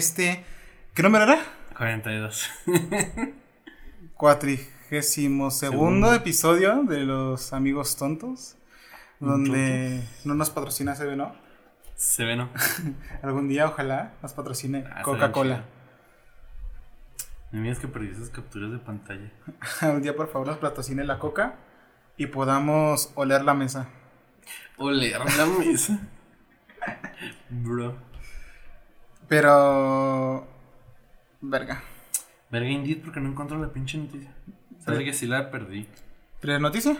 este. ¿Qué número era? 42. Cuatrigésimo segundo episodio de Los Amigos Tontos. Donde no nos patrocina CB, ¿no? Se ve, ¿no? Algún día, ojalá, nos patrocine Ah, Coca-Cola. Me miras que perdí esas capturas de pantalla. Un día, por favor, nos patrocine la Coca y podamos oler la mesa. Oler la mesa. Bro. Pero. Verga. Verga, Indeed, porque no encuentro la pinche noticia. Sabes que sí la perdí. ¿Pero noticia?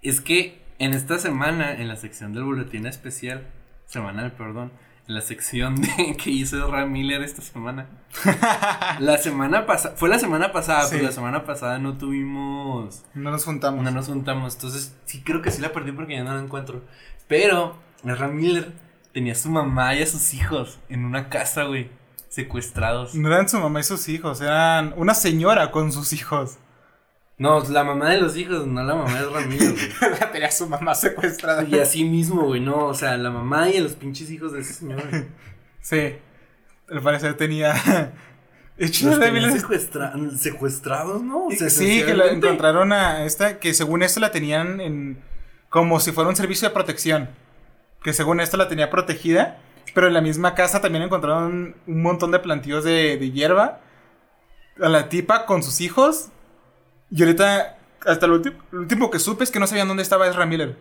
Es que en esta semana, en la sección del boletín especial, semanal, perdón, en la sección de que hizo Ram Miller esta semana. la semana pasada, fue la semana pasada, Sí. pero la semana pasada no tuvimos, No nos juntamos. no nos juntamos. Entonces, sí creo que sí la perdí porque ya no la encuentro. Pero, Ram Miller tenía a su mamá y a sus hijos en una casa, güey, secuestrados. No eran su mamá y sus hijos, eran una señora con sus hijos. No, la mamá de los hijos, no la mamá de Ram Miller, güey. La tenía su mamá secuestrada. Y así mismo, güey, no, o sea, la mamá y a los pinches hijos de ese señor. güey. Sí. Al parecer tenía. Hecho, Los de tenían miles- secuestra- secuestrados, ¿no? O sea, Sí, que la encontraron a esta. Que según esto la tenían en. Como si fuera un servicio de protección. Que según esto la tenía protegida. Pero en la misma casa también encontraron un montón de plantíos de, de hierba. A la tipa con sus hijos. Y ahorita. Hasta lo último, lo último que supe es que no sabían dónde estaba Ezra Miller.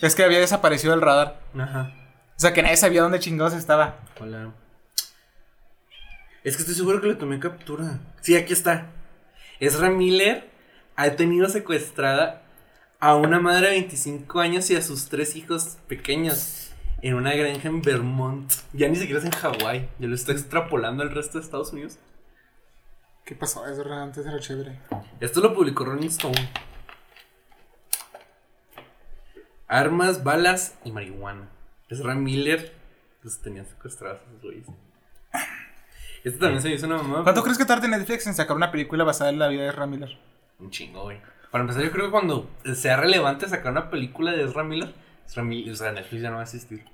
Es que había desaparecido del radar. Ajá. O sea que nadie sabía dónde chingados estaba. Hola. Es que estoy seguro que le tomé captura. Sí, aquí está. Ezra Miller ha tenido secuestrada a una madre de 25 años y a sus tres hijos pequeños en una granja en Vermont. Ya ni siquiera es en Hawái. Ya lo está extrapolando al resto de Estados Unidos. ¿Qué pasó? Ezra antes era chévere. Esto lo publicó Rolling Stone. Armas, balas y marihuana. Ezra Miller pues tenía secuestrados a sus güeyes. Este también se hizo una mamá. ¿Cuánto crees que tarde Netflix en sacar una película basada en la vida de Ezra Miller? Un chingo, güey. Para empezar, yo creo que cuando sea relevante sacar una película de Ezra Miller, Ezra Miller, o sea, Netflix ya no va a existir.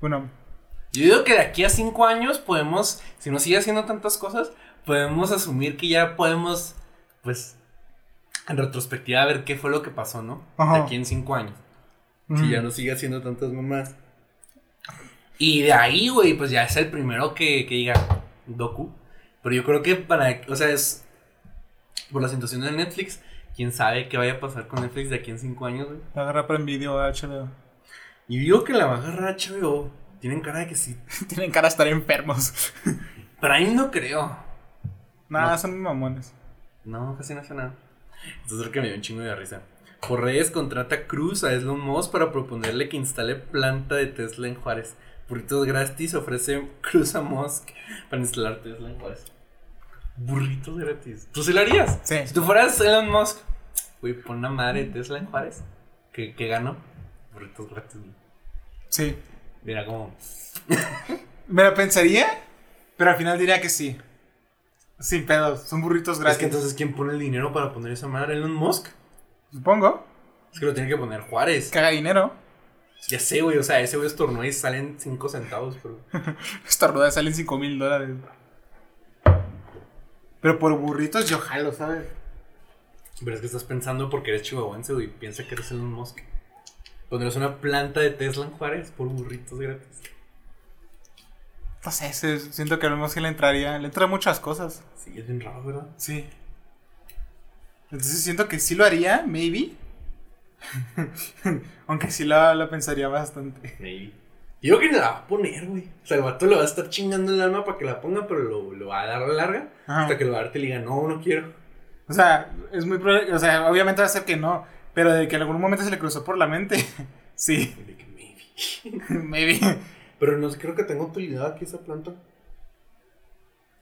Bueno, Yo digo que de aquí a cinco años podemos, si no sigue haciendo tantas cosas, podemos asumir que ya podemos, pues, en retrospectiva ver qué fue lo que pasó, ¿no? Ajá. De aquí en cinco años. Si ya no sigue haciendo tantas mamás. Y de ahí, güey, pues ya es el primero que, que diga Doku. Pero yo creo que para, o sea, es por la situación de Netflix, quién sabe qué vaya a pasar con Netflix de aquí en cinco años, güey. la agarra para Video a HBO. Y digo que la va a agarrar HBO. Tienen cara de que sí. Tienen cara de estar enfermos. Prime no creo. Nada, No. son mamones. No, casi no hace nada. Entonces que me dio un chingo de risa. Por redes contrata Cruz a Elon Musk para proponerle que instale planta de Tesla en Juárez. Burritos gratis ofrece Cruz a Musk para instalar Tesla en Juárez. Burritos gratis. ¿Tú sí lo harías? Sí. Si tú fueras Elon Musk, güey, pon una madre de Tesla en Juárez. ¿Qué, qué ganó? Burritos gratis. güey. Sí. Mira como. Me lo pensaría, pero al final diría que sí. Sin pedos, son burritos Es gratis. que entonces, ¿quién pone el dinero para poner esa madre? ¿Elon Musk? Supongo. Es que lo tiene que poner Juárez. Caga dinero. Ya sé, güey. O sea, ese güey estornó y salen 5 centavos, pero. Estornuda salen 5 mil dólares. Pero por burritos yo jalo, ¿sabes? Pero es que estás pensando porque eres chihuahuense, güey. Piensa que eres Elon Musk. Pondrás una planta de Tesla en Juárez por burritos gratis. No sé, siento que a lo mejor sí le entraría. Le entra muchas cosas. Sí, es bien raro, ¿verdad? Sí. Entonces siento que sí lo haría, maybe. Aunque sí lo, lo pensaría bastante. Maybe. Yo creo que ni la va a poner, güey. O sea, el vato le va a estar chingando el alma para que la ponga, pero lo, lo va a dar a la larga. Ajá. Hasta que el arte le diga, no, no quiero. O sea, es muy probable. O sea, obviamente va a ser que no. Pero de que en algún momento se le cruzó por la mente. sí, de que maybe. maybe. Pero no creo que tengo utilidad aquí esa planta. O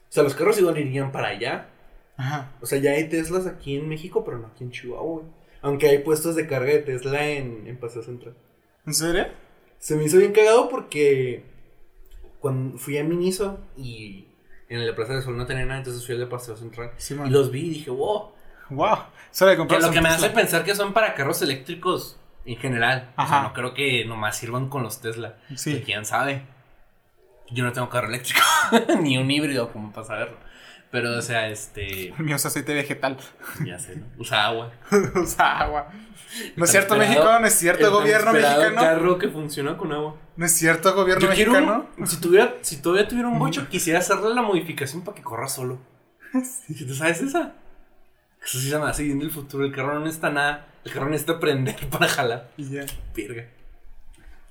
sea, los carros igual irían para allá. Ajá. O sea, ya hay Teslas aquí en México, pero no aquí en Chihuahua, güey. Aunque hay puestos de carga de Tesla en, en Paseo Central. ¿En serio? Se me hizo bien cagado porque cuando fui a Miniso y en la Plaza del Sol no tenía nada, entonces fui al de Paseo Central. Sí, y los vi y dije, wow. Wow. Solo de Que lo que me hace pensar que son para carros eléctricos en general. O sea, Ajá. no creo que nomás sirvan con los Tesla. Sí. Quién sabe. Yo no tengo carro eléctrico, ni un híbrido como para saberlo. Pero, o sea, este. El mío es aceite vegetal. Ya sé, ¿no? Usa agua. Usa agua. No es cierto, México. No es cierto, el gobierno mexicano. carro que funciona con agua. No es cierto, gobierno Yo quiero mexicano. un- si, tuviera, si todavía tuviera un bocho, quisiera hacerle la modificación para que corra solo. ¿Sí ¿Te sabes esa? Eso sí se me hace bien del futuro. El carro no necesita nada. El carro necesita prender para jalar. Y ya. Virga.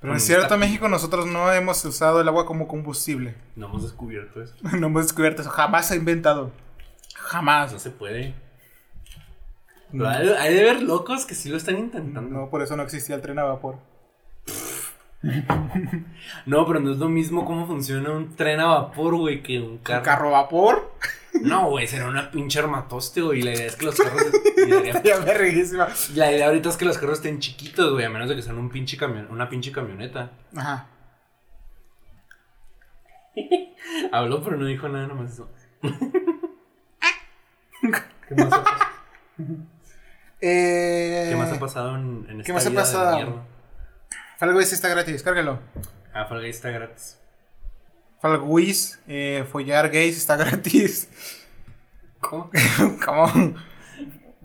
Pero Con cierto, México, nosotros no hemos usado el agua como combustible. No hemos descubierto eso. No hemos descubierto eso. Jamás se ha inventado. Jamás. No se puede. Pero hay, hay de ver locos que sí lo están intentando. No, por eso no existía el tren a vapor. No, pero no es lo mismo cómo funciona un tren a vapor, güey, que un carro. ¿Un carro a vapor? No, güey, será una pinche armatoste, güey. Y la idea es que los carros. y la, idea, Ya me reguísima. la idea ahorita es que los carros estén chiquitos, güey, a menos de que sean un pinche camión, una pinche camioneta. Ajá. Habló, pero no dijo nada, nomás eso. ¿Qué más ha pasado? Eh, ¿Qué más ha pasado en, en esta ¿Qué más ha vida pasado? Fall Guys está gratis, cárgalo. Ah, Fall está gratis. Fall Guys, eh, follar gays está gratis. ¿Cómo? ¿Cómo?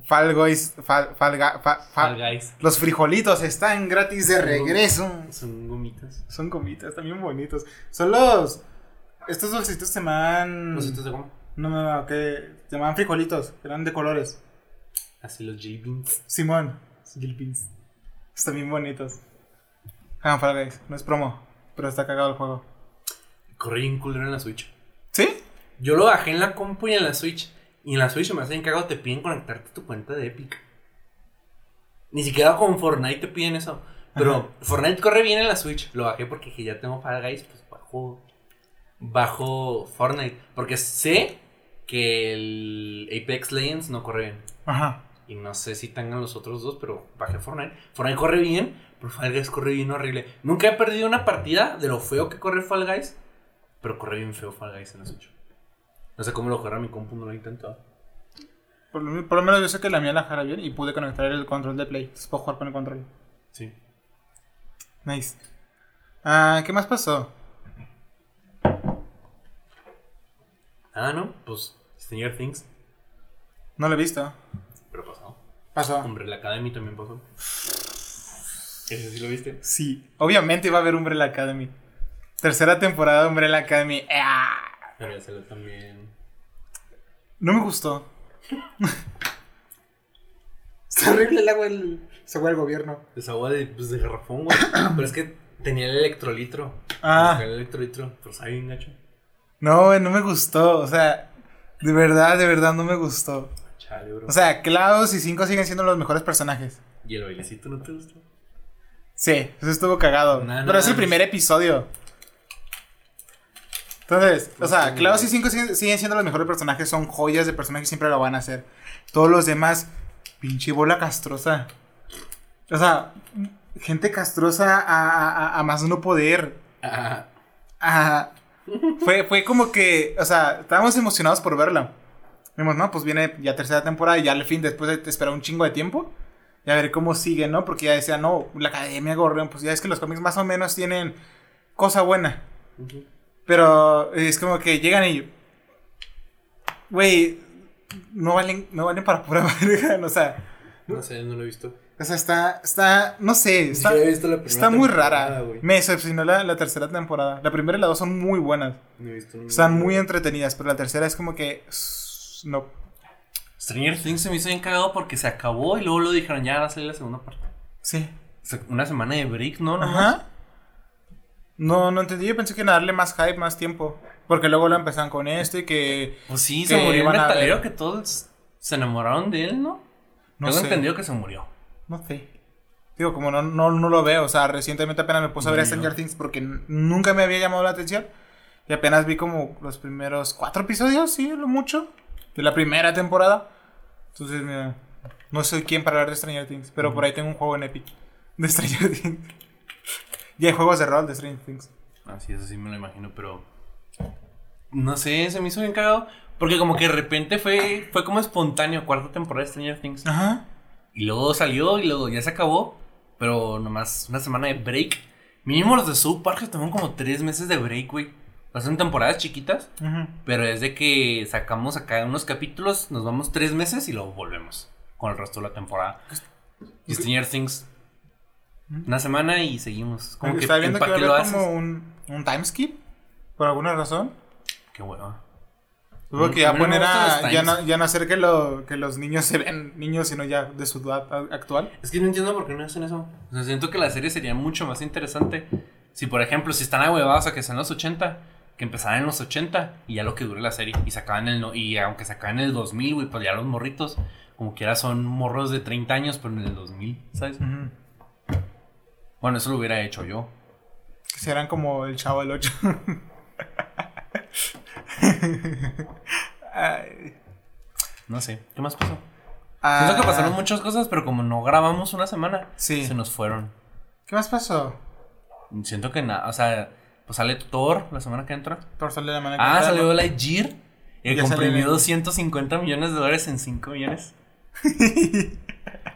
Fall Guys, Fall, Fall Fall Guys. Los frijolitos están gratis de regreso. Son gomitas. Son gomitas, también bonitos. Son los. Estos dulcitos se llaman. ¿Cositas de goma? No, no, no, que se llaman frijolitos, eran de colores. Así los jelly beans. Simón. Beans. Están bien bonitos. Hagan Fall Guys, no es promo, pero está cagado el juego. Corre bien culero en la Switch. ¿Sí? Yo lo bajé en la compu y en la Switch. Y en la Switch me hacen cagado, te piden conectarte a tu cuenta de Epic. Ni siquiera con Fortnite te piden eso. Pero Ajá. Fortnite corre bien en la Switch. Lo bajé porque dije, ya tengo Fall Guys, pues bajo. Bajo Fortnite. Porque sé que el Apex Legends no corre bien. Ajá. Y no sé si tengan los otros dos, pero bajé Fortnite. Fortnite corre bien, pero Fall Guys corre bien horrible. Nunca he perdido una partida de lo feo que corre Fall Guys, pero corre bien feo Fall Guys en la Switch. No sé cómo lo corre mi compu, no lo he intentado. Por lo, por lo menos yo sé que la mía la jala bien y pude conectar el control de play. Entonces puedo jugar con el control. Sí. Nice. Ah, ¿qué más pasó? Ah, no, pues Stranger Things, No lo he visto. pero pasó. Pasó. Hombre, la Academy también pasó. ¿Ese sí lo viste? Sí. Obviamente iba a haber Umbrella Academy. Tercera temporada de Umbrella Academy. ¡Ah! Pero ya salió también. No me gustó. Está horrible el agua del, agua del gobierno. Es agua de, pues, de garrafón, güey. pero es que tenía el electrolitro. Ah. El electrolitro, pero sabe bien gacho. No, güey, no me gustó. O sea, de verdad, de verdad no me gustó. Chale, bro. O sea, Klaus y Cinco siguen siendo los mejores personajes. ¿Y el bailecito no te gustó? Sí, eso estuvo cagado. Nah, Pero nah, es el primer episodio. Entonces, o sea. Klaus y Cinco siguen, siguen siendo los mejores personajes, son joyas de personajes, siempre lo van a hacer. Todos los demás, pinche bola castrosa. O sea, gente castrosa a, a- a- más no poder. Ah, Ajá. Fue, fue como que, o sea, estábamos emocionados por verla. Vimos, no, pues viene ya tercera temporada y ya al fin, después de esperar un chingo de tiempo, y a ver cómo sigue, ¿no? Porque ya decía, no, la Academia Gorrión, pues ya es que los cómics más o menos tienen cosa buena. ujú. Pero es como que llegan y. Güey, no valen, no valen para pura verga, o sea. No sé, no lo he visto. O sea, está, está, no sé, está, he visto la está muy rara. Me decepcionó la, la tercera temporada. La primera y la dos son muy buenas. No he visto. Están muy entretenidas, pero la tercera es como que. No. Stranger Things se me hizo bien cagado porque se acabó y luego lo dijeron, ya va a salir la segunda parte. Sí. Una semana de break, ¿no? Nomás. Ajá. No, no entendí. Yo pensé que iban a darle más hype, más tiempo. Porque luego lo empezaron con esto y que. Pues sí, Que se murió el metalero que todos se enamoraron de él, ¿no? No Tengo sé. entendido que se murió. No sé. Digo, como no, no, no lo veo. O sea, recientemente apenas me puse a ver Ni yo. Stranger Things porque nunca me había llamado la atención. Y apenas vi como los primeros cuatro episodios, sí, lo mucho. De la primera temporada. Entonces, mira. No soy quien para hablar de Stranger Things. Pero por ahí tengo un juego en Epic. De Stranger Things. Y hay juegos de rol de Stranger Things. Ah, sí, eso sí me lo imagino, pero. No sé, se me hizo bien cagado. Porque como que de repente fue, fue como espontáneo, cuarta temporada de Stranger Things. Ajá. Y luego salió y luego ya se acabó. Pero nomás una semana de break. Mínimo los de South Park se toman como tres meses de break, güey. Son temporadas chiquitas. Ujú. Pero es de que sacamos acá unos capítulos, nos vamos tres meses y luego volvemos con el resto de la temporada. Y Stranger Things. Una semana y seguimos. Como que, Estaba viendo que ¿para va a haber como un, un time skip. Por alguna razón. Qué hueva. Tuvo que ya no poner a. Ya no, ya no hacer que, lo, que los niños se vean niños, sino ya de su edad actual. Es que no entiendo por qué no hacen eso. O sea, siento que la serie sería mucho más interesante. Si, por ejemplo, si están ahuevados a que sean los 80, que empezaran en los 80 y ya lo que dure la serie. Y se acaban el. no- Y aunque se acaban en el 2000, güey, pues ya los morritos, como quiera, son morros de 30 años, pero en el 2000, ¿sabes? Ujú. Bueno, eso lo hubiera hecho yo. Que serán como el chavo del 8. Ay. No sé. ¿Qué más pasó? Ah, Siento que pasaron muchas cosas, pero como no grabamos una semana, Sí. se nos fueron. ¿Qué más pasó? Siento que nada, o sea, pues sale Thor la semana que entra. Por salir la mano que Ah, entra, salió ¿no? Lightyear. Y comprimió salió. 250 millones de dólares en 5 millones.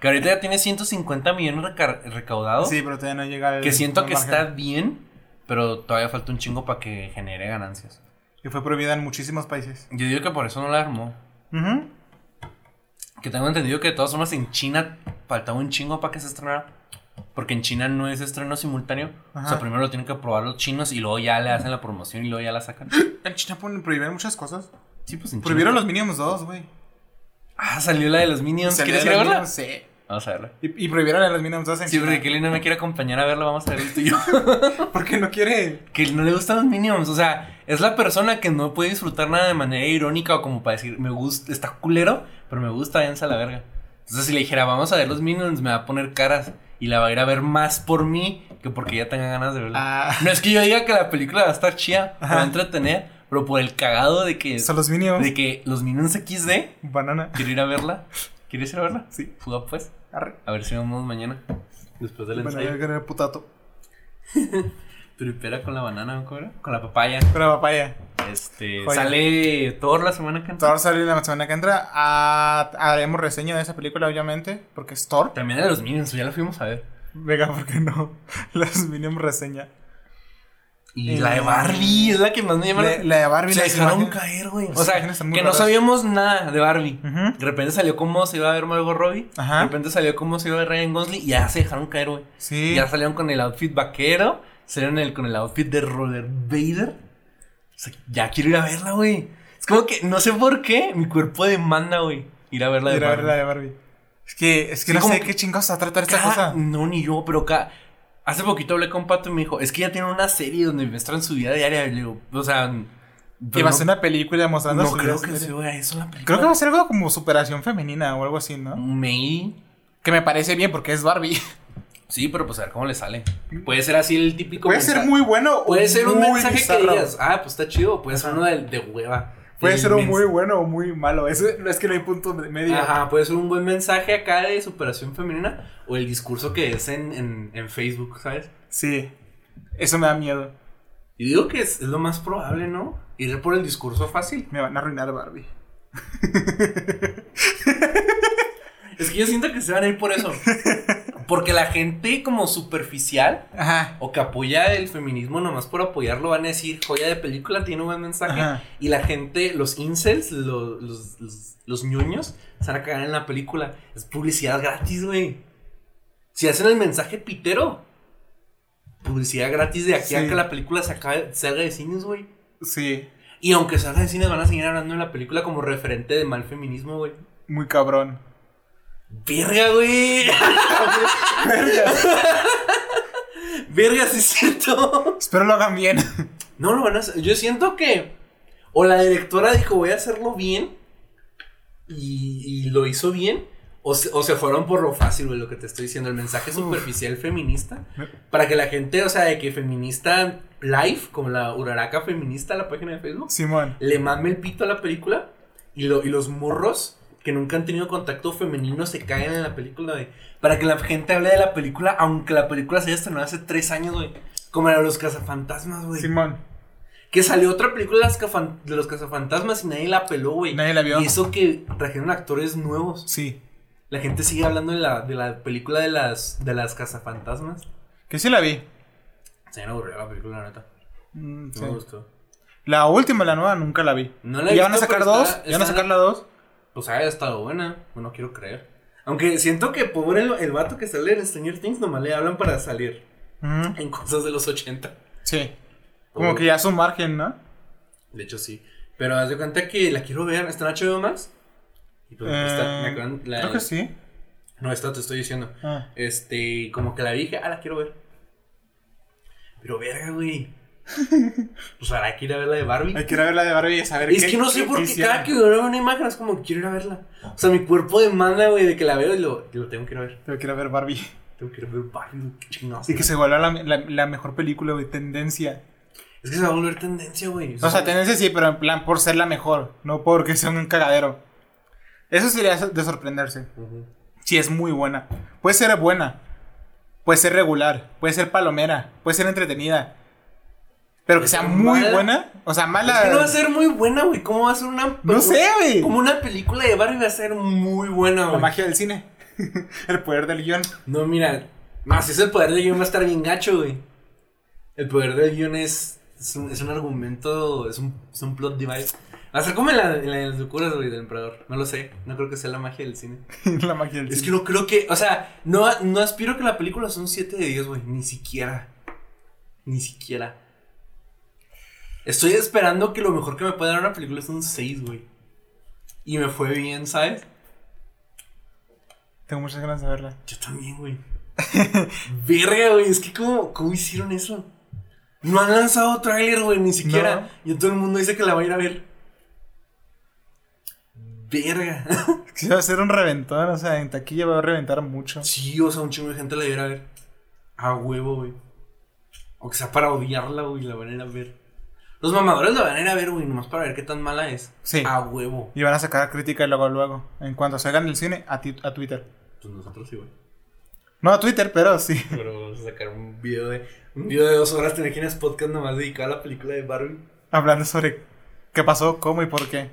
que ahorita ya tiene 150 millones reca- recaudados. Sí, pero todavía no llega el. que siento que margen. está bien, pero todavía falta un chingo para que genere ganancias. Que fue prohibida en muchísimos países. Yo digo que por eso no la armó. Ujú. Que tengo entendido que de todas formas en China faltaba un chingo para que se estrenara. Porque en China no es estreno simultáneo. O sea, Ajá. primero lo tienen que probar los chinos y luego ya le hacen la promoción y luego ya la sacan. En China ponen- prohibieron muchas cosas. Sí, pues en Prohibieron China. los Minions 2, güey. Ah, salió la de los Minions. ¿Quieres ir a verla? Minions, Sí. Vamos a verla. Y, y prohibieron a los Minions 2 en Sí, porque Kelly no me quiere acompañar a verla, vamos a ver el tuyo. Porque no quiere. que no le gustan los Minions, o sea, es la persona que no puede disfrutar nada de manera irónica o como para decir, me gusta, está culero, pero me gusta, váyanse a la verga. Entonces, si le dijera, vamos a ver los Minions, me va a poner caras y la va a ir a ver más por mí que porque ella tenga ganas de verla. Ah, No es que yo diga que la película va a estar chida, va a entretener, pero por el cagado de que, son los Minions. de que los Minions XD, Banana. quiero ir a verla. ¿Quieres ir a verla? Sí. Fuga pues. Arre. A ver si vamos mañana. Después del ensayo. voy a querer putato. Tripera con la banana, ¿cómo era? Con la papaya. Con la papaya. Este. Joya. Sale Thor la semana que entra. Thor sale la semana que entra. Ah, haremos reseña de esa película, obviamente. Porque es Thor. También de los Minions, ya la fuimos a ver. Venga, ¿por qué no? Los Minions reseña. Y Eh, la de Barbie es la que más me llama La, la de Barbie. Se dejaron imágenes- caer, güey. O sea, que no sabíamos nada de Barbie. De repente salió como se iba a ver Margot Robbie. Ajá. De repente salió como se iba a ver Ryan Gosling. Y ya se dejaron caer, güey. Sí. Ya salieron con el outfit vaquero. Salieron el, con el outfit de Roller Vader. O sea, ya quiero ir a verla, güey. Es como que no sé por qué mi cuerpo demanda, güey. Ir a verla de Ir a ver Barbie. la de Barbie. Es que, es que Sí, no sé que qué chingados va a tratar esta cosa. No, ni yo, pero acá. Hace poquito hablé con Pato y me dijo, es que ya tiene una serie donde muestran su vida diaria. Y le digo, o sea. Que va a ser una película mostrando No su creo vida. que sea eso la película. Creo que va a ser algo como superación femenina o algo así, ¿no? May. Que me parece bien porque es Barbie. Sí, pero pues a ver cómo le sale. Puede ser así el típico. Puede ser muy bueno o Puede ser un mensaje bizarro. que digas, ah, pues está chido. Puede ser uno de, de hueva. Puede ser un muy bueno o muy malo. Eso, es que no hay punto medio. Ajá, puede ser un buen mensaje acá de superación femenina. O el discurso que es en, en, en Facebook, ¿sabes? Sí. Eso me da miedo. Y digo que es, es lo más probable, ¿no? Ir por el discurso fácil. Me van a arruinar Barbie. Es que yo siento que se van a ir por eso. Porque la gente como superficial Ajá. o que apoya el feminismo nomás por apoyarlo van a decir, joya de película, tiene un buen mensaje. Ajá. Y la gente, los incels, lo- los, los, los ñoños, se van a cagar en la película. Es publicidad gratis, güey. Si hacen el mensaje pitero, publicidad gratis de aquí Sí. a que la película se acabe- salga de cines, güey. Sí. Y aunque salga de cines, van a seguir hablando de la película como referente de mal feminismo, güey. Muy cabrón. Verga, güey. Verga, sí es cierto. Espero lo hagan bien. No lo van a hacer. Yo siento que. O la directora dijo, voy a hacerlo bien. Y, y lo hizo bien. O se, o se fueron por lo fácil, güey, lo que te estoy diciendo. El mensaje superficial feminista. Para que la gente, o sea, de que feminista live, como la Uraraca feminista, la página de Facebook, Simón. le mame el pito a la película. Y, lo, y los morros que nunca han tenido contacto femenino se caen en la película, güey. Para que la gente hable de la película, aunque la película se haya estrenado hace tres años, güey. Como la de los cazafantasmas, güey. Simón. Que salió otra película de, los cazafantasmas y nadie la peló, güey. Nadie la vio. Y eso que trajeron actores nuevos. Sí. La gente sigue hablando de la, de la película de las, de las cazafantasmas. Que sí la vi. Se me aburrió la película, la neta. Mm, No sí. me gustó. La última, la nueva, nunca la vi. No la he ¿Ya van a sacar dos? está- ¿Ya van a sacar la dos? Pues haya estado buena. Bueno, quiero creer. Aunque siento que pobre el, el vato que sale en Stranger Things nomás le hablan para salir en cosas de los 80. Sí. Como que ya es un margen, ¿no? De hecho, sí. Pero haz de cuenta que la quiero ver. ¿Está en HBO Max? Y pues, está- me Eh, acaban- la- Creo que sí. No, esta te estoy diciendo. Ah. Este, como que la dije, ah, la quiero ver. Pero verga, güey. Pues habrá que ir a ver la de Barbie. Hay que ir a ver la de Barbie y saber Es qué- que no sé qué- por qué qué cada que veo una imagen es como que quiero ir a verla. O sea, mi cuerpo demanda, güey, de que la veo y lo, y lo tengo que ir a ver. Pero quiero ver Barbie. Tengo que ir a ver Barbie, qué chingados. Y que se vuelva la, la, la mejor película, güey. Tendencia. Es que se va a volver tendencia, güey. O sea, tendencia sí, pero en plan por ser la mejor. No porque sea un cagadero. Eso sería de sorprenderse. Si es muy buena. Puede ser buena. Puede ser regular. Puede ser palomera. Puede ser entretenida. Pero que sea muy ¿Mala? buena. O sea, mala. Es que no va a ser muy buena, güey. ¿Cómo va a ser una. No sé, güey. Como una película de Barbie va a ser muy buena, La güey. magia del cine. El poder del guion. No, mira. No, si es el poder del guion va a estar bien gacho, güey. El poder del guion es. Es un, es un argumento. Es un, es un plot device. Va a ser como en, la, en las locuras, güey, del emperador. No lo sé. No creo que sea la magia del cine. la magia del Es que cine. no creo que. O sea, no, no aspiro que la película sea un 7 de 10, güey. Ni siquiera. Ni siquiera. Estoy esperando que lo mejor que me pueda dar una película es un 6, güey. Y me fue bien, ¿sabes? Tengo muchas ganas de verla. Yo también, güey. Verga, güey. Es que, ¿cómo, ¿cómo hicieron eso? No han lanzado tráiler, güey, ni siquiera. Y todo el mundo dice que la va a ir a ver. Verga. Es que va a ser un reventón. O sea, en taquilla va a reventar mucho. sí, o sea, un chingo de gente la va a ir a ver. A huevo, güey. O que sea para odiarla, güey, la van a ir a ver. Los mamadores la van a ir a ver, güey, nomás para ver qué tan mala es. Sí. A huevo. Y van a sacar crítica luego, luego. En cuanto salgan del cine, a, ti- a Twitter. Pues nosotros sí, güey. No a Twitter, pero sí. Pero vamos a sacar un video de. Un video de dos horas de Tienes Podcast nomás dedicado a la película de Barbie. Hablando sobre qué pasó, cómo y por qué.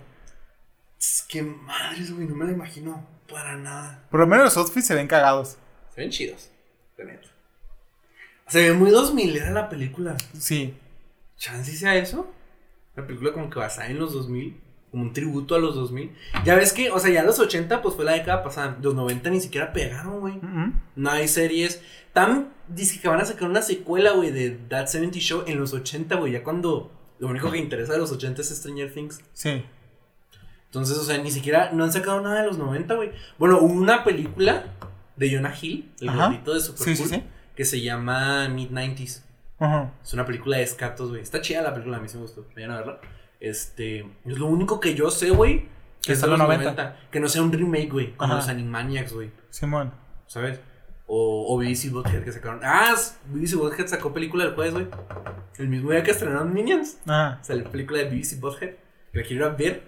Es que madres, güey, no me la imagino para nada. Por lo menos los outfits se ven cagados. Se ven chidos, de neta. Se ve muy 2000 era la película. Sí. ¿Chance sea eso? La película como que basada en los 2000, como un tributo a los 2000. Ya ves que, o sea, ya los 80 pues fue la década pasada. Los 90 ni siquiera pegaron, güey. No hay series. Tan dice que van a sacar una secuela, güey, de That 70 Show en los 80, güey, ya cuando lo único que interesa de los 80 es Stranger Things. Sí. Entonces, o sea, ni siquiera no han sacado nada de los 90, güey. Bueno, hubo una película de Jonah Hill, el gordito de Super Sí, sí, Cool, sí. que se llama Mid 90s. Ajá. Es una película de escatos, güey. Está chida la película, a mí sí me gustó. Vayan a verla. Este, es lo único que yo sé, güey, Que es está de en los los 90. Que no sea un remake, güey, como Ajá. los Animaniacs, güey. Simón. ¿Sabes? O, o BBC Bothead que sacaron. Ah, BBC Bothead sacó película del jueves, güey. El mismo día que estrenaron Minions. Ajá. Sale película de BBC Bothead. Que la quiero ir a ver.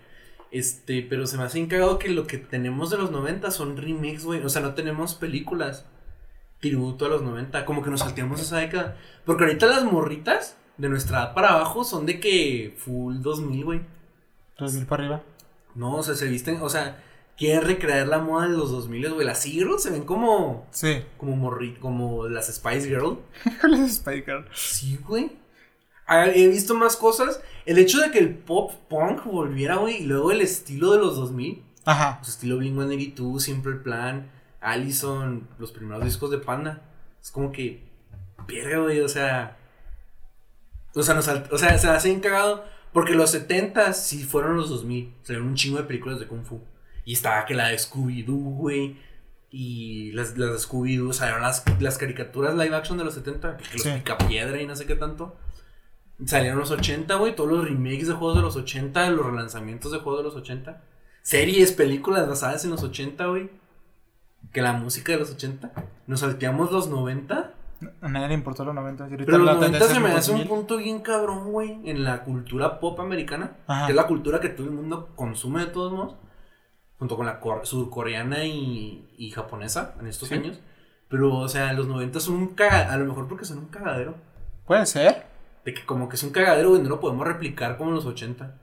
Este, pero se me hace encagado que lo que tenemos de los 90 son remakes, güey. O sea, no tenemos películas tributo a los 90. Como que nos salteamos esa década. Porque ahorita las morritas de nuestra edad para abajo son de que full 2000, güey. 2000 para arriba. No, o sea, se visten, o sea, quieren recrear la moda de los 2000, güey. Las Girls se ven como, Sí. como morri, como las Spice Girl. ¿Cuál es Spy Girl? Sí, güey. He visto más cosas. El hecho de que el pop punk volviera, güey, y luego el estilo de los 2000. Ajá. Pues estilo Blink-182, Simple Plan, Allison, los primeros discos de Panda. Es como que, verga, güey, o sea... O sea, nos o sea, se hace bien cagado porque los 70 sí fueron los 2000. Salieron un chingo de películas de Kung Fu. Y estaba que la de Scooby-Doo, güey. Y las, las de Scooby-Doo salieron las, las caricaturas live action de los 70. Que los Sí. Picapiedra y no sé qué tanto. Salieron los 80, güey. Todos los remakes de juegos de los 80. Los relanzamientos de juegos de los 80. Series, películas basadas en los 80, güey. Que la música de los 80. Nos salteamos los 90. A nadie le importó los 90. y ahorita Pero los 90 tendencia se me hace un 2000. punto bien cabrón, güey. En la cultura pop americana. Ajá. Que es la cultura que todo el mundo consume de todos modos. Junto con la cor- surcoreana y, y japonesa en estos Sí. años. Pero, o sea, los 90 son un cagadero. A lo mejor porque son un cagadero. Puede ser. De que como que es un cagadero, güey, no lo podemos replicar como en los 80.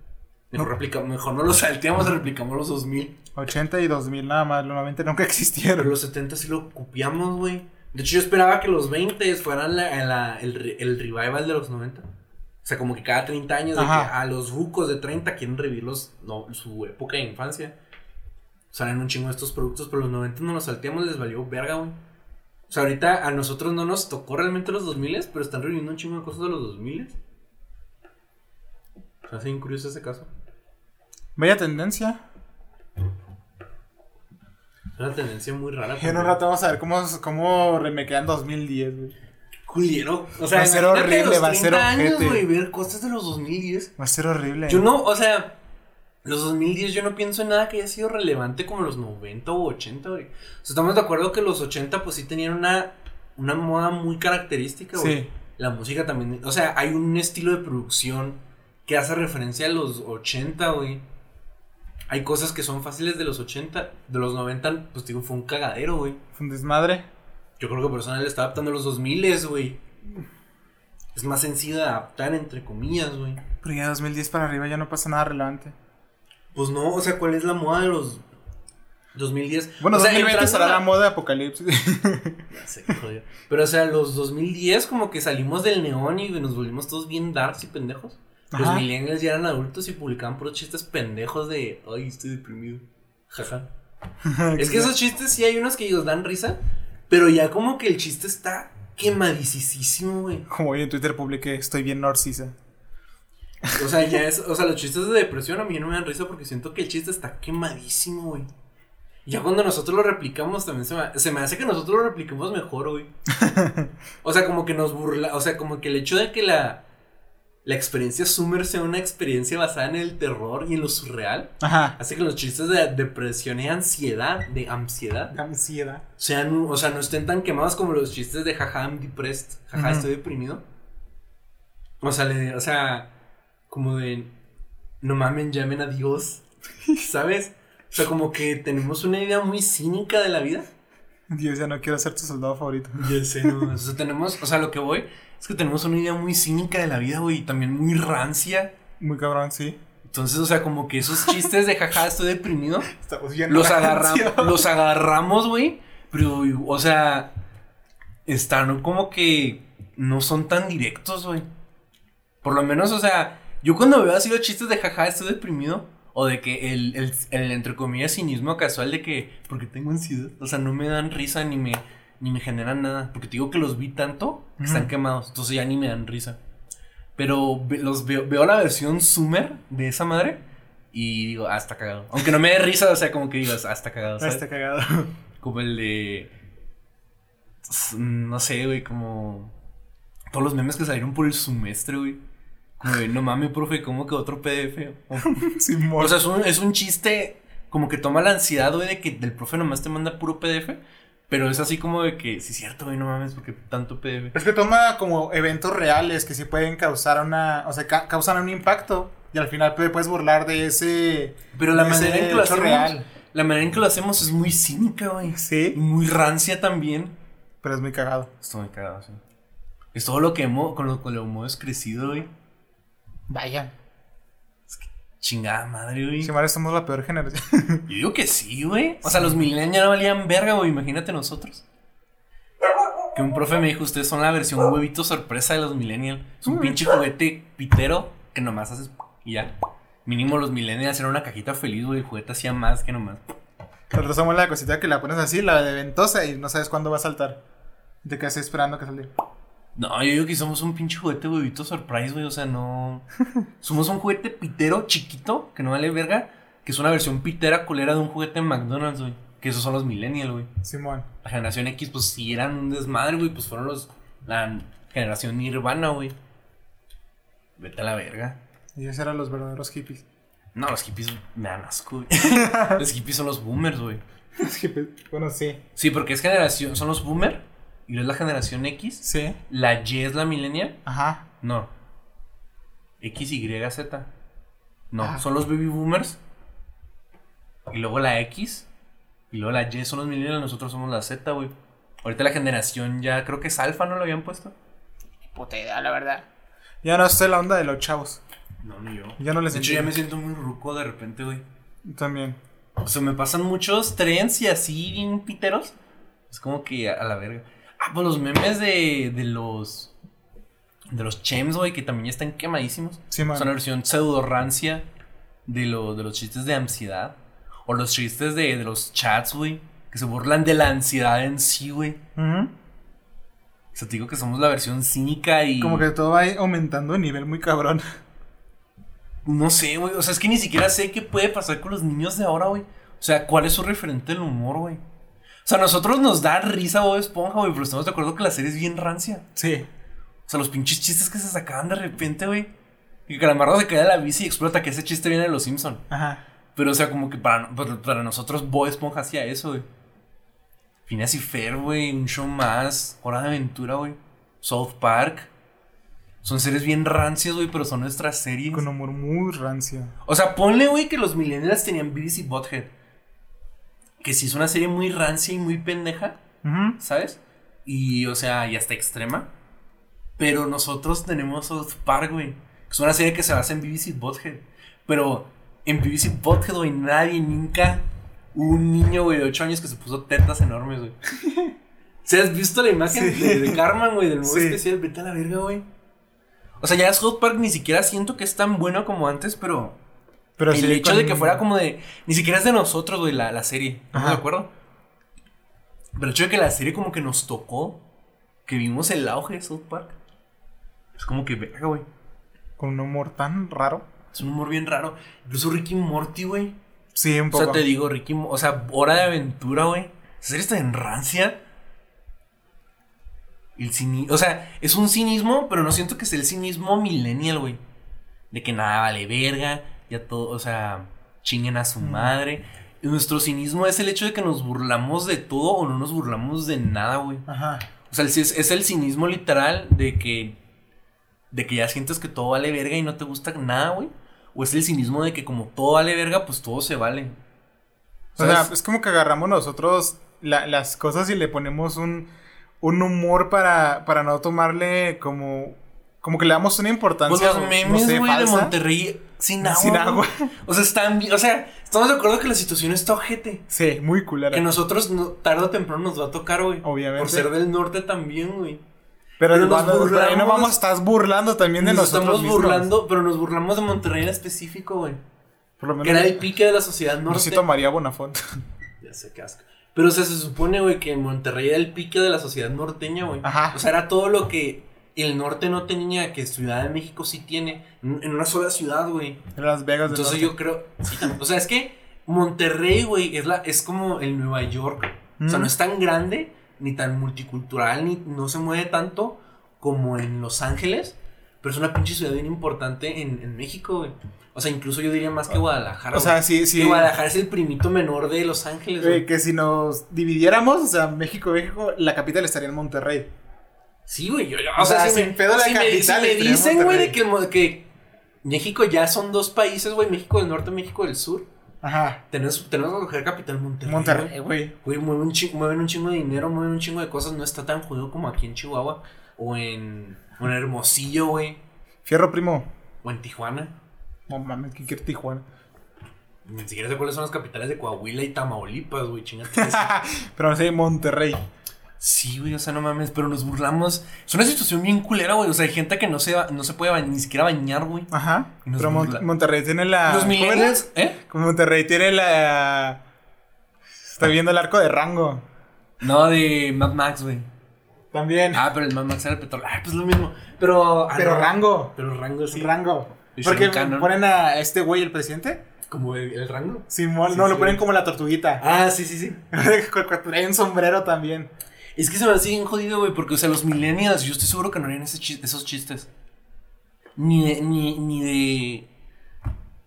Mejor, replica, mejor no lo salteamos, replicamos los 2000. 80 y 2000 nada más, los 90 nunca Pero existieron. los 70 sí lo copiamos, güey. De hecho, yo esperaba que los 20 fueran la- la- el, el revival de los 90. O sea, como que cada 30 años, de que a los rucos de 30 quieren revivir los, no, su época de infancia. Salen un chingo de estos productos, pero los 90 no los salteamos, les valió verga, güey. O sea, ahorita a nosotros no nos tocó realmente los 2000, pero están reviviendo un chingo de cosas de los 2000. O sea, es curioso ese caso. Vaya tendencia. Es una tendencia muy rara. En un rato vamos a ver cómo, cómo remequean 2010, güey. Culero. O sea, Va a ser horrible, va a ser 30 años, güey, ver cosas de los 2010. Va a ser horrible. Yo no, o sea, los 2010 yo no pienso en nada que haya sido relevante como los 90 o 80, güey. O sea, estamos de acuerdo que los 80 pues sí tenían una, una moda muy característica, güey. Sí. La música también, o sea, hay un estilo de producción que hace referencia a los 80, güey. Hay cosas que son fáciles de los 80, de los 90, pues digo, fue un cagadero, güey. Fue un desmadre. Yo creo que personal le está adaptando a los 2000, güey. Es más sencillo de adaptar, entre comillas, güey. Pero ya 2010 para arriba ya no pasa nada relevante. Pues no, o sea, ¿cuál es la moda de los 2010? Bueno, o sea, 2020 entrando será a la moda de apocalipsis. Ya sé, jodido. Pero, o sea, los 2010 como que salimos del neón y nos volvimos todos bien darks y pendejos. Los millennials ya eran adultos y publicaban puros chistes pendejos de, ay, estoy deprimido. Jaja. es que esos chistes sí hay unos que ellos dan risa, pero ya como que el chiste está quemadicísimo, güey. Como hoy en Twitter publiqué, estoy bien narcisa. O sea, ya es, o sea, los chistes de depresión a mí no me dan risa porque siento que el chiste está quemadísimo, güey. Ya cuando nosotros lo replicamos también se me, se me hace que nosotros lo repliquemos mejor, güey. O sea, como que nos burla, o sea, como que el hecho de que la la experiencia Summer sea una experiencia basada en el terror y en lo surreal, Ajá. hace que los chistes de depresión y ansiedad, de ansiedad, Ansiedad. sean, o sea, no estén tan quemados como los chistes de jaja, I'm depressed, jaja, Ujú. estoy deprimido. O sea, le- o sea, como de no mamen, llamen a Dios, ¿sabes? O sea, como que tenemos una idea muy cínica de la vida. Dios, ya no quiero ser tu soldado favorito. Ya sé, no. O sea, tenemos, o sea, lo que voy es que tenemos una idea muy cínica de la vida, güey, y también muy rancia. Muy cabrón, sí. Entonces, o sea, como que esos chistes de jaja, estoy deprimido, Estamos bien los, los agarramos, güey. Pero, o sea, están como que no son tan directos, güey. Por lo menos, o sea, yo cuando veo así los chistes de jaja, estoy deprimido. O de que el, el, el, entre comillas, cinismo casual de que, porque tengo ansiedad. O sea, no me dan risa ni me, ni me generan nada. Porque te digo que los vi tanto que están quemados. Entonces ya ni me dan risa. Pero los veo, veo la versión Summer de esa madre. Y digo, ah, está cagado. Aunque no me dé risa, o sea, como que digas, ah, está cagado. Ah, ¿sabes? Está cagado. Como el de. No sé, güey, como. Todos los memes que salieron por el semestre, güey. Como de, no mames, profe, ¿cómo que otro PDF? O sea, es un, es un chiste como que toma la ansiedad, güey, de que el profe nomás te manda puro PDF. Pero es así como de que, sí, es cierto, güey, no mames, porque tanto PDF. Es que toma como eventos reales que sí pueden causar una. O sea, ca- causan un impacto. Y al final te puedes burlar de ese. Pero la manera en que lo hacemos. La manera en que lo hacemos es muy cínica, güey. Y Sí. muy rancia también. Pero es muy cagado. Estoy muy cagado, sí. Es todo lo que hemos, con lo que hemos crecido, güey. Vaya. Chingada madre, güey. Si madre, somos la peor generación. Yo digo que sí, güey. O sea, los millennials ya no valían verga, güey. Imagínate nosotros. Que un profe me dijo, ustedes son la versión huevito sorpresa de los millennials. Es un pinche juguete pitero que nomás haces y ya. Mínimo los millennials era una cajita feliz, güey. El juguete hacía más que nomás. Nosotros somos la cosita que la pones así, la de ventosa, y no sabes cuándo va a saltar. Te quedas esperando que salga. No, yo digo que somos un pinche juguete huevito surprise, güey. O sea, no. Somos un juguete pitero chiquito que no vale verga. Que es una versión pitera culera de un juguete de McDonald's, güey. Que esos son los millennials, güey. Simón. La generación X, pues sí eran un desmadre, güey. Pues fueron los. La generación Nirvana, güey. Vete a la verga. Y esos eran los verdaderos hippies. No, los hippies me dan asco, güey. los hippies son los boomers, güey. Los hippies. Bueno, sí. Sí, porque es generación. Son los boomers. Y es la generación X. Sí. La Y es la millennial. Ajá. No. X, Y, Z. No, Ah. son los baby boomers. Y luego la X. Y luego la Y son los millennials. Nosotros somos la Z, güey. Ahorita la generación ya creo que es alfa, ¿no lo habían puesto? Puta idea, la verdad. Ya no sé la onda de los chavos. No, ni yo. Ya no les De hecho, ya entiendo. me siento muy ruco de repente, güey. También. O sea, me pasan muchos trends y así bien piteros. Es como que a la verga. Ah, pues los memes de, de los. De los chems, güey, que también ya están quemadísimos. Sí, man. Son la versión pseudo rancia de, lo, de los chistes de ansiedad. O los chistes de, de los chats, güey. Que se burlan de la ansiedad en sí, güey. O sea, te digo que somos la versión cínica y. Como que todo va aumentando de nivel muy cabrón. No sé, güey. O sea, es que ni siquiera sé qué puede pasar con los niños de ahora, güey. O sea, ¿cuál es su referente del humor, güey? O sea, a nosotros nos da risa Bob Esponja, güey, pero estamos de acuerdo que la serie es bien rancia. Sí. O sea, los pinches chistes que se sacaban de repente, güey. Y que Calamardo se cae de la bici y explota, que ese chiste viene de los Simpson. Ajá. Pero, o sea, como que para, para, para nosotros Bob Esponja hacía eso, güey. Phineas y Fer, güey, un show más, Hora de Aventura, güey. South Park. Son series bien rancias, güey, pero son nuestras series. Con humor muy rancio. O sea, ponle, güey, que los millennials tenían Beavis y Butthead. Que sí es una serie muy rancia y muy pendeja. ¿sabes? Y, o sea, y hasta extrema. Pero nosotros tenemos South Park, güey. que Es una serie que se basa en y Butthead. Pero en y Butthead, güey, nadie, nunca hubo un niño, güey, de 8 años que se puso tetas enormes, güey. ¿Se has visto la imagen Sí. de, de Carmen, güey, del nuevo Sí. especial? Vete a la verga, güey. O sea, ya South Park ni siquiera siento que es tan bueno como antes, pero Pero el sí hecho con- de que fuera como de. Ni siquiera es de nosotros, güey, la, la serie. ¿Estamos Ajá. de acuerdo? Pero el hecho de que la serie como que nos tocó. Que vimos el auge de South Park. Es como que, verga, güey. Con un humor tan raro. Es un humor bien raro. Incluso Ricky Morty, güey. Sí, un O poco. sea, te digo, Ricky. O sea, Hora de Aventura, güey. Esa serie está en rancia. El cini o sea, es un cinismo, pero no siento que sea el cinismo millennial, güey. De que nada vale verga, ya todo, o sea, chinguen a su madre. Y nuestro cinismo es el hecho de que nos burlamos de todo o no nos burlamos de nada, güey. Ajá. O sea, es, es el cinismo literal de que. De que ya sientes que todo vale verga y no te gusta nada, güey. O es el cinismo de que como todo vale verga, pues todo se vale. O sea, es como que agarramos nosotros la- las cosas y le ponemos un, un humor para, para no tomarle como... Como que le damos una Pues importancia. los no memes, sé, güey, de. Monterrey sin agua. Sin agua. O sea, están. O sea, estamos de acuerdo que la situación está ojete. Sí, muy culera. Que nosotros no- tarde o temprano nos va a tocar, güey. Obviamente. Por ser del norte también, güey. Pero, pero igual, nos pero ahí no burlamos- vamos, estás burlando también de Nos nosotros estamos mismos. burlando, pero nos burlamos de Monterrey en específico, güey. Por lo Que era el menos pique de la sociedad norte. Luisito María Bonafont. Ya sé qué asco. Pero, o sea, se supone, güey, que Monterrey era el pique de la sociedad norteña, güey. Ajá. O sea, era todo lo que el norte no tenía, que Ciudad de México sí tiene. En una sola ciudad, güey. En Las Vegas Entonces yo creo. sí, o sea, es que Monterrey, güey, es, la, es como el Nueva York. O sea, no es tan grande, ni tan multicultural, ni no se mueve tanto como en Los Ángeles. Pero es una pinche ciudad bien importante en, en México, güey. O sea, incluso yo diría más que Guadalajara. O sea, sí, sí. Que Guadalajara es el primito menor de Los Ángeles, Güey, güey. que si nos dividiéramos, o sea, México, México, la capital estaría en Monterrey. Sí, güey. Yo, yo- O sea, sin pedo la si me, capital si me dicen, güey, de que, el mo- que México ya son dos países, güey. México del norte, México del sur. Ajá. Tenemos, tenemos que coger capital Monterrey. Monterrey, güey. güey. Mueven un, chi- mueven un chingo de dinero, mueven un chingo de cosas. No está tan jodido como aquí en Chihuahua. O en, o en Hermosillo, güey. Fierro primo. O en Tijuana. No mames, ¿qué quiere Tijuana? Ni siquiera sé cuáles son las capitales de Coahuila y Tamaulipas, güey. Chingate. Pero no sé, Monterrey. Sí, güey, o sea, no mames, pero nos burlamos. Es una situación bien culera, güey. O sea, hay gente que no se, no se puede ni siquiera bañar, güey. Ajá. Pero Mon- Monterrey tiene la. Los millennials, ¿eh? Como Monterrey tiene la. Está viendo el arco de rango. No, de Mad Max, güey. También. Ah, pero el Mad Max era el petróleo. Ah, pues lo mismo. Pero. ah, pero no. rango. Pero rango, sí. Rango. Porque ponen a este güey, el presidente. Como el, el rango. Simón, Sí, no, sí. lo ponen como la tortuguita. Ah, sí, sí, sí. Trae un sombrero también. Es que se me hace bien jodido, güey, porque, o sea, los millennials, yo estoy seguro que no harían ese chis- esos chistes. Ni de, ni, ni de,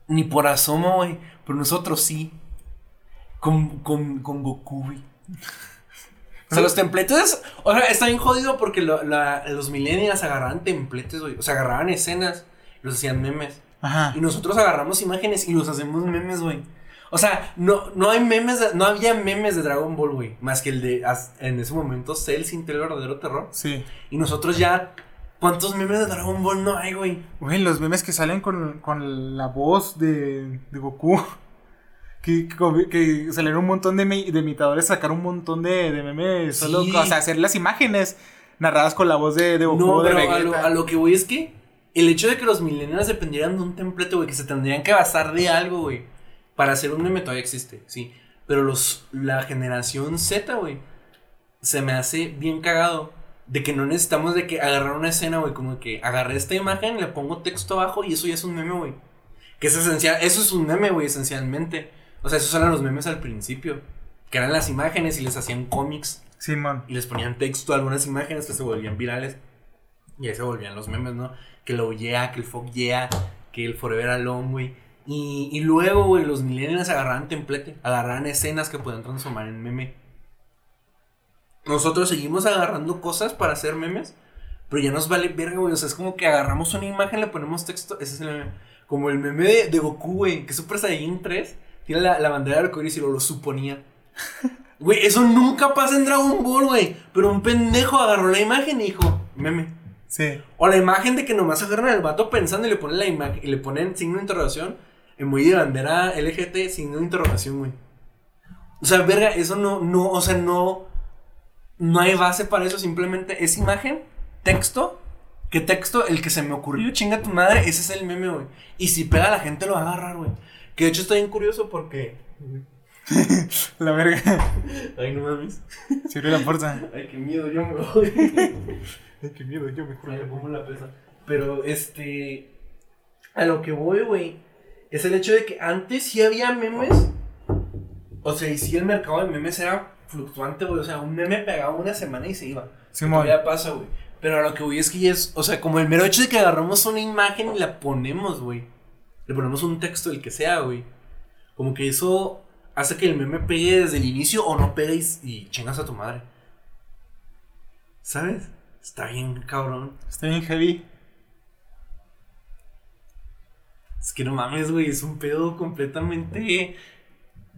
ni por asomo, güey, pero nosotros sí. Con, con, con Goku, güey. O sea, los templetes, o sea, está bien jodido porque lo- la- los millennials agarraban templetes, güey. O sea, agarraban escenas los hacían memes. Ajá. Y nosotros agarramos imágenes y los hacemos memes, güey. O sea, no, no hay memes, de- no había memes de Dragon Ball, güey. Más que el de, en ese momento, Cell sintió el verdadero terror. Sí. Y nosotros ya ¿Cuántos memes de Dragon Ball no hay, güey? Güey, los memes que salen con, con la voz de, de Goku. Que, que, que salieron un montón de, de imitadores, sacar un montón de, de memes. Solo, Sí. o sea, hacer las imágenes narradas con la voz de, de Goku No, de pero a lo, a lo que voy es que el hecho de que los millennials dependieran de un templete, güey, que se tendrían que basar de algo, güey, para hacer un meme todavía existe, sí. Pero los, la generación Z, güey, se me hace bien cagado de que no necesitamos de que agarrar una escena, güey, como que agarré esta imagen, le pongo texto abajo y eso ya es un meme, güey. Que es esencial, eso es un meme, güey, esencialmente. O sea, esos eran los memes al principio, que eran las imágenes y les hacían cómics Simón. y les ponían texto a algunas imágenes que se volvían virales. Y ahí se volvían los memes, ¿no? Que lo yeah, que el fuck yeah, que el forever alone, güey. Y, y luego, güey, los millennials agarraban templete, agarraban escenas que podían transformar en meme. Nosotros seguimos agarrando cosas para hacer memes, pero ya nos vale verga, güey. O sea, es como que agarramos una imagen, le ponemos texto, ese es el meme. Como el meme de, de Goku, güey, que Super Saiyan 3 tiene la, la bandera de arcoíris y lo, lo suponía. Güey, eso nunca pasa en Dragon Ball, güey. Pero un pendejo agarró la imagen y dijo, meme. Sí. O la imagen de que nomás agarran al vato pensando y le ponen la imagen y le ponen signo de interrogación. Emoji de bandera LGT, signo de interrogación, güey. O sea, verga, eso no, no, o sea, no. No hay base para eso, simplemente es imagen, texto. Que texto, el que se me ocurrió, chinga tu madre, ese es el meme, güey. Y si pega la gente lo va a agarrar, güey. Que de hecho está bien curioso porque. La verga. Ay, no mames. Sirve la fuerza. Ay, qué miedo, yo me voy. Ay, qué miedo, yo mejor. Ay, ¿cómo la pesa? Pero, este. A lo que voy, güey. Es el hecho de que antes sí había memes. O sea, y sí el mercado de memes era fluctuante, güey. O sea, un meme pegaba una semana y se iba. Simón. Ya pasa, güey. Pero a lo que voy es que ya es. O sea, como el mero hecho de que agarramos una imagen y la ponemos, güey. Le ponemos un texto, el que sea, güey. Como que eso hace que el meme pegue desde el inicio o no pegue y, y chingas a tu madre. ¿Sabes? Está bien, cabrón. Está bien heavy. Es que no mames, güey, es un pedo completamente.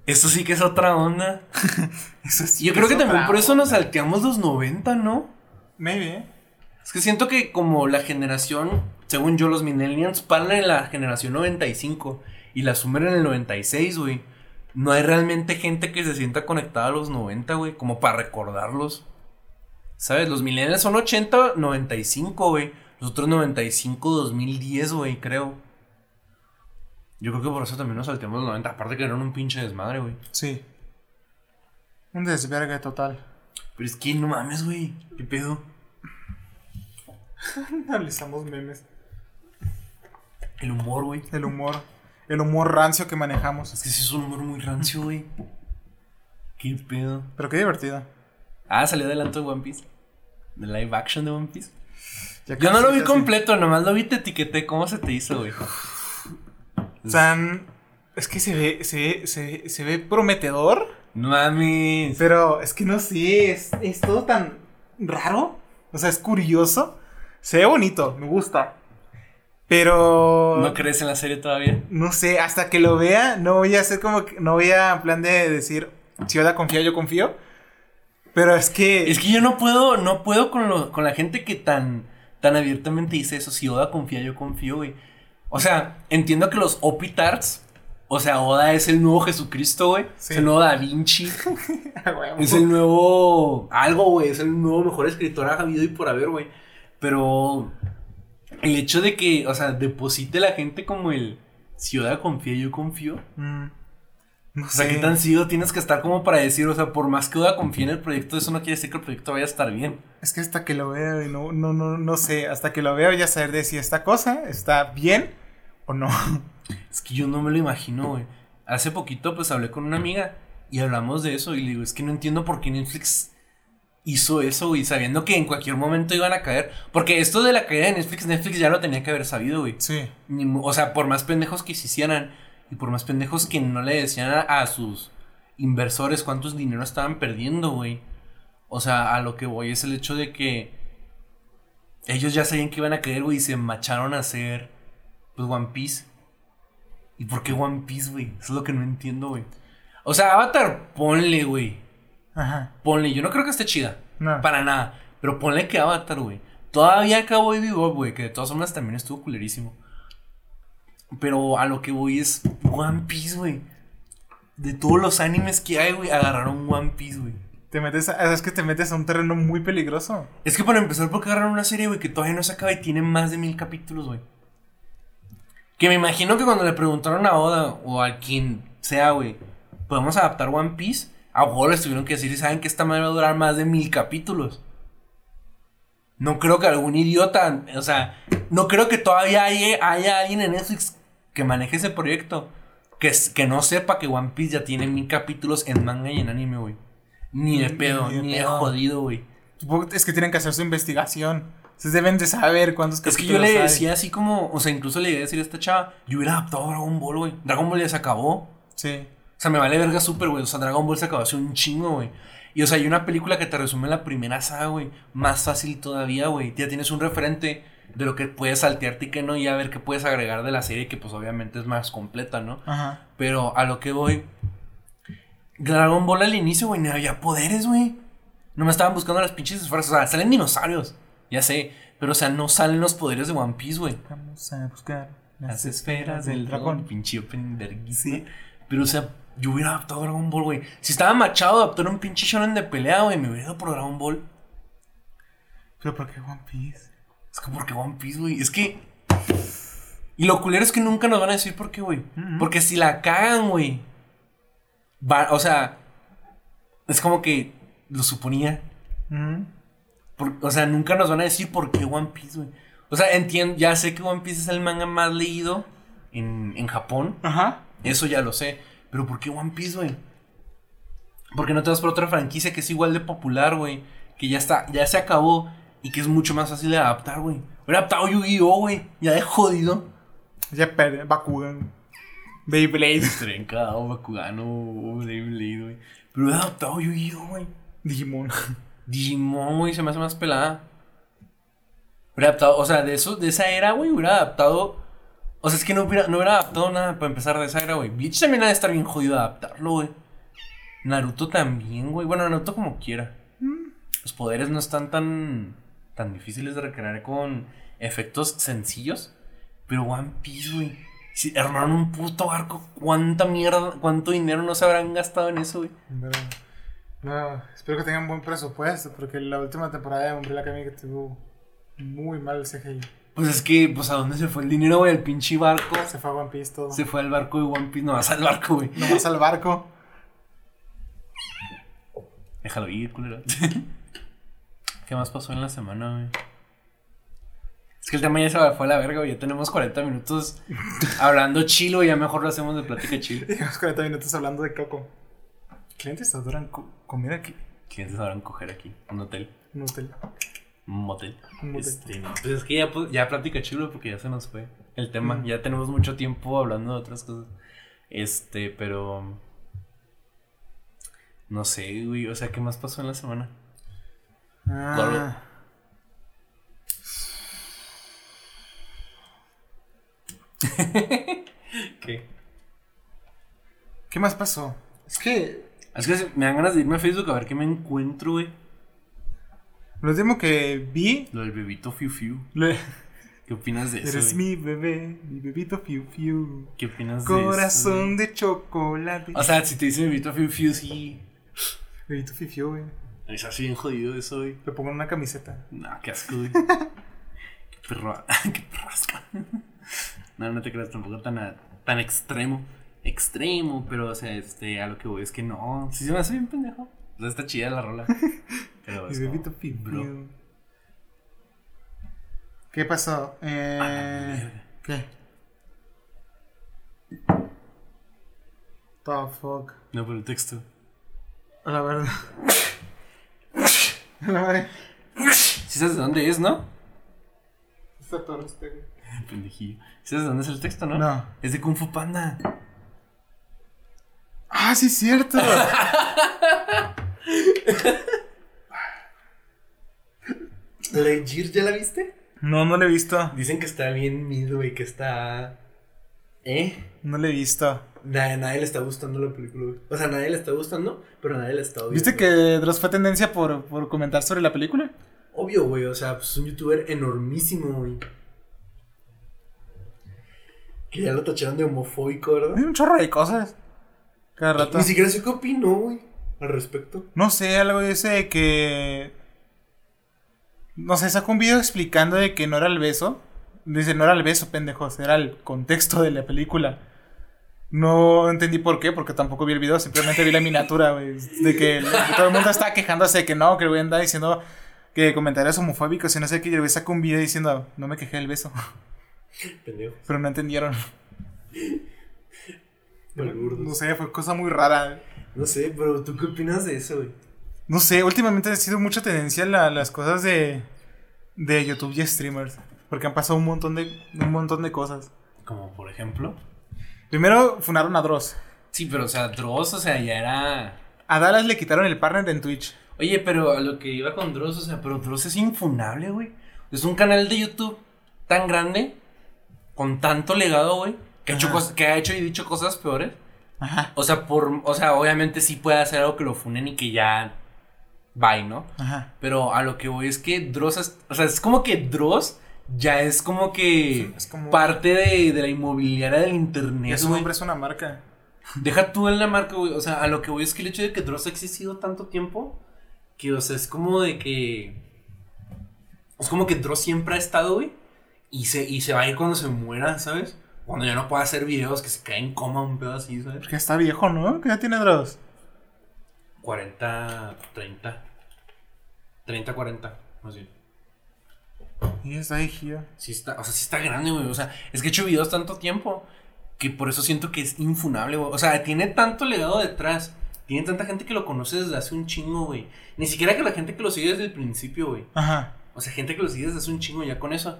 Esto sí que es otra onda. Eso sí. Yo creo que también por eso nos salteamos los 90, ¿no? Maybe. Es que siento que como la generación, según yo, los millennials paran en la generación 95 y la sumen en el 96, güey. No hay realmente gente que se sienta conectada a los 90, güey, como para recordarlos. ¿Sabes? Los millennials son 80, 95, güey. Los otros 95, 2010, güey, creo. Yo creo que por eso también nos salteamos los 90. Aparte que eran un pinche desmadre, güey. Sí. Un desvergue total. Pero es que no mames, güey. ¿Qué pedo? Analizamos memes. El humor, güey. El humor. El humor rancio que manejamos. Es que sí es un humor muy rancio, güey. ¿Qué pedo? Pero qué divertido. Ah, salió adelante de One Piece. De live action de One Piece. Ya Yo no lo vi completo, nomás lo vi, te etiqueté. ¿Cómo se te hizo, güey? Sea, es que se ve, se ve, se ve, se ve prometedor. No mames. Pero es que no sé, es, es todo tan raro. O sea, es curioso. Se ve bonito, me gusta. Pero. ¿No crees en la serie todavía? No sé, hasta que lo vea, no voy a hacer como que. No voy a en plan de decir. Si Oda confía, yo confío. Pero es que. Es que yo no puedo, no puedo con, lo- con la gente que tan, tan abiertamente dice eso. Si Oda confía, yo confío, güey. O sea, entiendo que los Opitards, o sea, Oda es el nuevo Jesucristo, güey. Sí. Es el nuevo Da Vinci. Es el nuevo algo, güey. Es el nuevo mejor escritor ha habido y por haber, güey. Pero el hecho de que, o sea, deposite la gente como el Ciudad confía, yo confío. Mm, no O sea, sé. ¿qué tan sido tienes que estar como para decir, o sea, por más que Oda confíe en el proyecto, eso no quiere decir que el proyecto vaya a estar bien. Es que hasta que lo vea, güey, no, no, no, no sé. Hasta que lo vea, voy a saber de si esta cosa está bien o no. Es que yo no me lo imagino, güey. Hace poquito, pues hablé con una amiga y hablamos de eso y le digo, es que no entiendo por qué Netflix hizo eso, güey, sabiendo que en cualquier momento iban a caer. Porque esto de la caída de Netflix, Netflix ya lo tenía que haber sabido, güey. Sí. O sea, por más pendejos que se hicieran y por más pendejos que no le decían a, a sus inversores cuántos dinero estaban perdiendo, güey. O sea, a lo que voy es el hecho de que ellos ya sabían que iban a caer, güey, y se macharon a hacer, pues, One Piece. ¿Y por qué One Piece, güey? Eso es lo que no entiendo, güey. O sea, Avatar, ponle, güey. Ajá. Ponle, yo no creo que esté chida. No. Para nada. Pero ponle que Avatar, güey. Todavía acabó Baby Bob, güey, que de todas formas también estuvo culerísimo. Pero a lo que voy es One Piece, güey. De todos los animes que hay, güey, agarraron One Piece, güey. Te metes a, es que te metes a un terreno muy peligroso. Es que para empezar, porque agarraron una serie, güey, que todavía no se acaba y tiene más de mil capítulos, güey. Que me imagino que cuando le preguntaron a Oda o a quien sea, güey, ¿podemos adaptar One Piece? A huevo les tuvieron que decir, ¿saben que esta madre va a durar más de mil capítulos? No creo que algún idiota, o sea, no creo que todavía haya, haya alguien en Netflix que maneje ese proyecto que, que no sepa que One Piece ya tiene mil capítulos en manga y en anime, güey. Ni de pedo, ni de ni de pedo. jodido, güey. Es que tienen que hacer su investigación. Entonces deben de saber cuántos Es que yo capítulos le hay. decía así como, o sea, incluso le iba a decir a esta chava, yo hubiera adaptado Dragon Ball, güey. Dragon Ball ya se acabó. Sí. O sea, me vale verga súper, güey. O sea, Dragon Ball se acabó hace un chingo, güey. Y o sea, hay una película que te resume la primera saga, güey. Más fácil todavía, güey. Ya tienes un referente de lo que puedes saltearte y que no, y a ver qué puedes agregar de la serie, que pues obviamente es más completa, ¿no? Ajá. Pero a lo que voy. Dragon Ball al inicio, güey, no había poderes, güey. No me estaban buscando las pinches esferas. O sea, salen dinosaurios. Ya sé. Pero, o sea, no salen los poderes de One Piece, güey. Vamos a buscar Las esferas del dragón. Pinche opening. Sí. Pero, o sea, yo hubiera adaptado Dragon Ball, güey. Si estaba machado adaptar un pinche shonen de pelea, güey, me hubiera ido por Dragon Ball. Pero ¿por qué One Piece? Es que porque One Piece, güey. Es que. Y lo culero es que nunca nos van a decir por qué, güey. Porque si la cagan, güey. va- O sea. Es como que lo suponía. Ujú. Por- o sea, nunca nos van a decir por qué One Piece, güey. O sea, entiendo, ya sé que One Piece es el manga más leído en, en Japón. Ajá. Eso ya lo sé. Pero ¿por qué One Piece, güey? ¿Por qué no te vas por otra franquicia que es igual de popular, güey? Que ya está, ya se acabó y que es mucho más fácil de adaptar, güey. Hubiera adaptado Yu-Gi-Oh, güey. Ya de jodido. Ya per Bakugan. Beyblade. Trencado, Bakugano, Beyblade, güey. Pero hubiera adaptado Yu-Gi-Oh, güey. Digimon. Digimon, güey, se me hace más pelada. Hubiera adaptado, o sea, de eso, de esa era, güey, hubiera adaptado. O sea, es que no hubiera, no hubiera adaptado nada para empezar de esa era, güey. Bleach también ha de estar bien jodido adaptarlo, güey. Naruto también, güey. Bueno, Naruto como quiera. Los poderes no están tan, tan difíciles de recrear con efectos sencillos. Pero One Piece, güey. Si armaron un puto barco, ¿cuánta mierda, cuánto dinero no se habrán gastado en eso, güey? Pero, no, espero que tengan buen presupuesto, porque la última temporada de Umbrella Academy que tuvo muy mal el CGI. Pues es que, pues, ¿a dónde se fue el dinero, güey? El pinche barco. Se fue a One Piece todo. Se fue al barco de One Piece. No, vas al barco, güey. Nomás al barco. Déjalo ir, culero. ¿Qué más pasó en la semana, güey? Es que el tema ya se fue a la verga, güey. Ya tenemos 40 minutos hablando chilo y ya mejor lo hacemos de plática chilo. Llevamos 40 minutos hablando de Coco. Clientes adoran co- comida aquí. ¿Quiénes se sabrán coger aquí? Un hotel. Un hotel. Un motel. Un motel. Este, pues es que ya, pues, ya plática chilo porque ya se nos fue el tema. Ya tenemos mucho tiempo hablando de otras cosas. Este, pero. No sé, güey. O sea, ¿qué más pasó en la semana? Ah, ¿Qué? ¿Qué más pasó? Es que Es que me dan ganas de irme a Facebook a ver qué me encuentro, güey. lo último que vi. Lo del bebito Fiu Fiu. le- ¿Qué opinas de eso? Eres güey? mi bebé, mi bebito fiu fiu. ¿Qué opinas de eso? Corazón de chocolate. O sea, si te dicen bebito Fiu Fiu, sí. Bebito fiu fiu, güey. Es así bien jodido eso, güey. Lo pongo en una camiseta. No, qué asco, güey. qué perro. qué perrasca. no, no te creas tampoco tan, a- tan extremo. Extremo, pero, o sea, este, a lo que voy es que no. Sí se me hace bien pendejo. O sea, está chida la rola. Pero es como, bro. ¿Qué pasó? Eh. ¿Qué? The fuck. No, por el texto. A la verdad. A la madre. ¿Sí sabes de dónde es, no? Está todo este. Pendejillo. ¿Sí sabes de dónde es el texto, no? No. Es de Kung Fu Panda. Ah, sí, es cierto. ¿Legir ya la viste? no, no lo he visto. Dicen que está bien mid, güey, que está... ¿Eh? No lo he visto. Nadie, nadie le está gustando la película. O sea, nadie le está gustando, pero nadie le está odiando. ¿Viste que Dross fue tendencia por, por comentar sobre la película? obvio, güey. O sea, pues es un youtuber enormísimo, güey. Que ya lo tacharon de homofóbico, ¿verdad? Hay un chorro de cosas. Cada rato. Ni siquiera sé qué opinó, güey, al respecto. No sé, algo dice de que. No sé, sacó un video explicando de que no era el beso. Dice, no era el beso, pendejos, era el contexto de la película. No entendí por qué, porque tampoco vi el video, simplemente vi la miniatura, güey. De que todo el mundo estaba quejándose de que no, que el güey andaba diciendo que comentarios homofóbicos y no sé qué. Y el güey sacó un video diciendo, no me quejé del beso. Pendejo. Pero no entendieron. No sé, fue cosa muy rara. No sé, pero ¿tú qué opinas de eso, güey? No sé, últimamente ha sido mucha tendencia la- las cosas de, de YouTube y streamers. Porque han pasado un montón de, un montón de cosas. Como por ejemplo. Primero funaron a Dross. Sí, pero o sea, Dross, o sea, ya era. A Dallas le quitaron el partner en Twitch. Oye, pero a lo que iba con Dross, o sea, pero Dross es infunable, güey. Es un canal de YouTube tan grande, con tanto legado, güey, que, ha hecho Ajá. cos- que ha hecho y dicho cosas peores. Ajá. O sea, por, o sea, obviamente sí puede hacer algo que lo funen y que ya bye, ¿no? Ajá. Pero a lo que voy es que Dross, es- o sea, es como que Dross ya es como que Es como- parte de, de la inmobiliaria del internet. Y su güey. nombre es una marca. Deja tú en la marca, güey. O sea, a lo que voy es que el hecho de que Dross ha existido tanto tiempo, que, o sea, es como de que. Es como que Dross siempre ha estado, güey. Y se, y se va a ir cuando se muera, ¿sabes? Cuando ya no pueda hacer videos, que se cae en coma, un pedo así, ¿sabes? Porque está viejo, ¿no? ¿Qué ya tiene Dross? 40, 30. 30, 40, más bien. Y está viejo. Sí está, o sea, sí está grande, güey. O sea, es que he hecho videos tanto tiempo que por eso siento que es infunable, güey. O sea, tiene tanto legado detrás. Tiene tanta gente que lo conoce desde hace un chingo, güey. Ni siquiera que la gente que lo sigue desde el principio, güey. Ajá. O sea, gente que lo sigue desde hace un chingo ya con eso.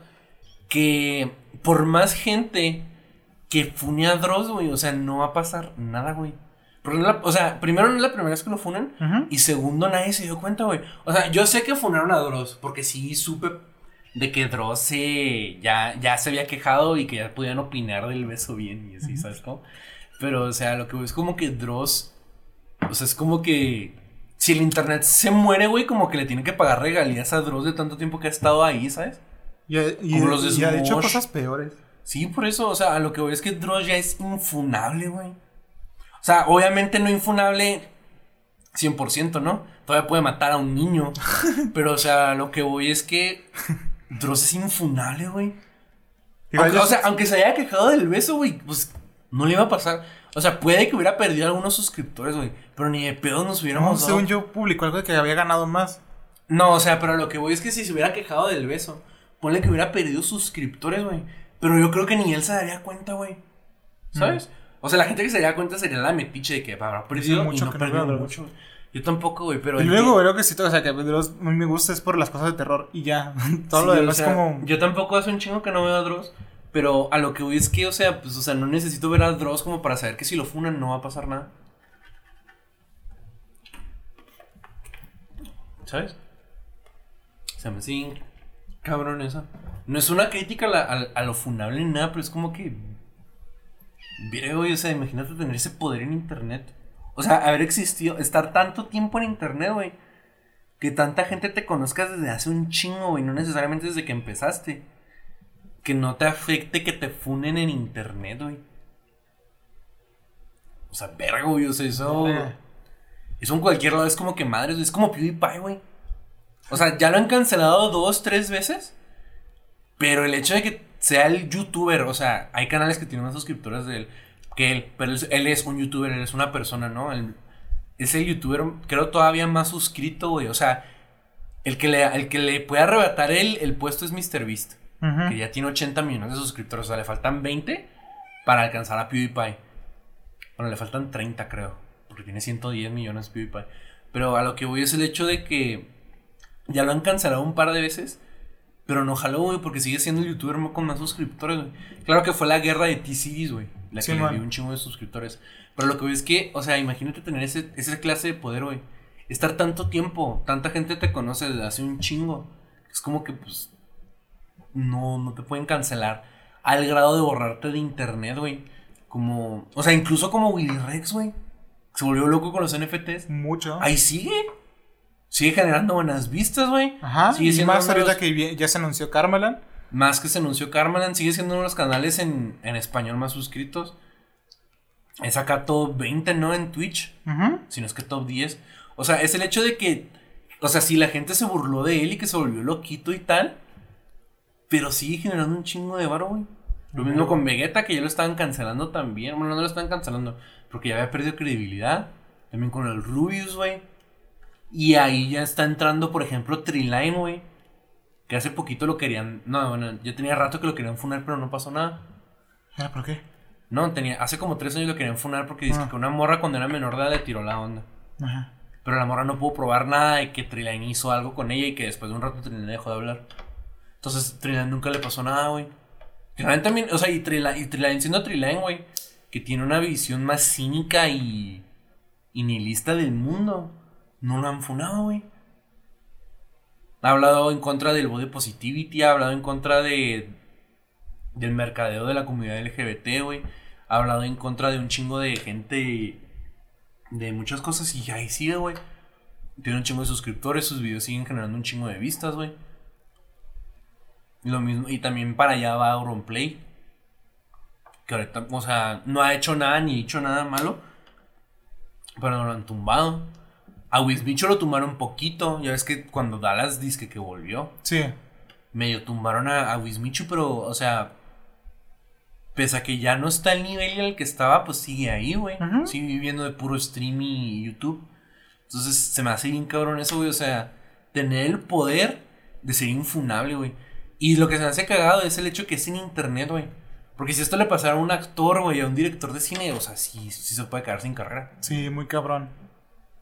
Que por más gente que fune a Dross, güey, o sea, no va a pasar nada, güey. La- o sea, primero no es la primera vez que lo funan. Ujú. Y segundo, nadie se dio cuenta, güey. O sea, yo sé que funaron a Dross, porque sí supe de que Dross se, ya, ya se había quejado y que ya podían opinar del beso bien y así, ¿sabes cómo? Pero, o sea, lo que es como que Dross, o sea, es como que si el internet se muere, güey, como que le tienen que pagar regalías a Dross de tanto tiempo que ha estado ahí, ¿sabes? Y, y- Como los de y ha dicho cosas peores. Sí, por eso, o sea, a lo que voy es que Dross ya es infunable, güey. O sea, obviamente no infunable 100%, ¿no? Todavía puede matar a un niño. pero, o sea, lo que voy es que Dross es infunable, güey. Aunque- o sea, aunque se haya quejado del beso, güey, pues no le iba a pasar. O sea, puede que hubiera perdido algunos suscriptores, güey. Pero ni de pedo nos no, hubiéramos dado. según yo publicó algo de que había ganado más. No, o sea, pero lo que voy es que si se hubiera quejado del beso, ponle que hubiera perdido suscriptores, güey. Pero yo creo que ni él se daría cuenta, güey. ¿Sabes? O sea, la gente que se daría cuenta sería la metiche de que habrá perdido mucho y no que no perdió a mucho. Yo tampoco, güey, pero... Y luego que- creo que sí, o sea, que Dross a mí me gusta es por las cosas de terror y ya. Todo Sí, lo o demás sea, es como. Yo tampoco hace un chingo que no veo a Dross. Pero a lo que voy es que, o sea, pues, o sea, no necesito ver a Dross como para saber que si lo funan no va a pasar nada. ¿Sabes? Se me hace cabrón eso. No es una crítica a, la- a- a lo funable ni nada, pero es como que. Mire, güey, o sea, imagínate tener ese poder en internet. O sea, haber existido, estar tanto tiempo en internet, güey. Que tanta gente te conozca desde hace un chingo, güey. No necesariamente desde que empezaste. Que no te afecte que te funen en internet, güey. O sea, verga, güey. O sea, eso. Eso en cualquier lado es como que madres, güey. Es como PewDiePie, güey. O sea, ya lo han cancelado dos, tres veces. Pero el hecho de que sea el youtuber, o sea, hay canales que tienen más suscriptores de él que él. Pero él, es un youtuber, él es una persona, ¿no? Él- es el youtuber, creo, todavía más suscrito, güey. O sea, el que le, el que le puede arrebatar el, el puesto es MrBeast. Ujú. Que ya tiene 80 millones de suscriptores. O sea, le faltan 20 para alcanzar a PewDiePie. Bueno, le faltan 30, creo. Porque tiene 110 millones PewDiePie. Pero a lo que voy es el hecho de que ya lo han cancelado un par de veces. Pero no jaló, güey, porque sigue siendo el youtuber con más suscriptores, güey. Claro que fue la guerra de T-Series, güey. La Sí, que le dio un chingo de suscriptores. Pero lo que voy es que, o sea, imagínate tener ese, esa clase de poder, güey. Estar tanto tiempo, tanta gente te conoce desde hace un chingo. Es como que, pues, no, no te pueden cancelar al grado de borrarte de internet, güey. Como, o sea, incluso como Willy Rex, güey. Se volvió loco con los NFTs. Mucho. Ahí sigue. Sigue generando buenas vistas, güey. Ajá. Sigue y más ahorita los- que ya se anunció Carmelan. Más que se anunció Carmelan, sigue siendo uno de los canales en, en español más suscritos. Es acá top 20, ¿no? En Twitch. Si no es que top 10. O sea, es el hecho de que. O sea, si la gente se burló de él y que se volvió loquito y tal. Pero sigue generando un chingo de varo, güey. Lo mismo con Vegeta, que ya lo estaban cancelando también. Bueno, no lo estaban cancelando. Porque ya había perdido credibilidad. También con el Rubius, güey. Y ahí ya está entrando, por ejemplo, Triline, güey. Que hace poquito lo querían. No, bueno, ya tenía rato que lo querían funar, pero no pasó nada. Ah, ¿Por qué? No, tenía, hace como tres años lo querían funar porque dice Ah. que una morra cuando era menor de edad le tiró la onda. Ajá. Pero la morra no pudo probar nada y que Triline hizo algo con ella y que después de un rato Triline dejó de hablar. Entonces Triline nunca le pasó nada, güey. Triline también, o sea, y Triline, y Triline siendo Triline, güey, que tiene una visión más cínica y, y nihilista del mundo, no lo han funado, güey. Ha hablado en contra del body positivity, ha hablado en contra de del mercadeo de la comunidad LGBT, güey. Ha hablado en contra de un chingo de gente de muchas cosas y ahí sigue, güey. Tiene un chingo de suscriptores, sus videos siguen generando un chingo de vistas, güey. Lo mismo, y también para allá va Auronplay. Que ahorita, o sea, no ha hecho nada ni hecho nada malo. Pero no lo han tumbado. A Wisbicho lo tumbaron poquito. Ya ves que cuando Dallas dice que volvió Sí. medio tumbaron a, a Wismichu, pero, o sea, pese a que ya no está al nivel al que estaba, pues sigue ahí, güey. Sigue viviendo de puro stream y YouTube. Entonces se me hace bien cabrón eso, güey. O sea, tener el poder de ser infunable, güey. Y lo que se me hace cagado es el hecho que es en internet, güey. Porque si esto le pasara a un actor, güey, a un director de cine, o sea, sí, sí se puede quedar sin carrera. Sí, muy cabrón.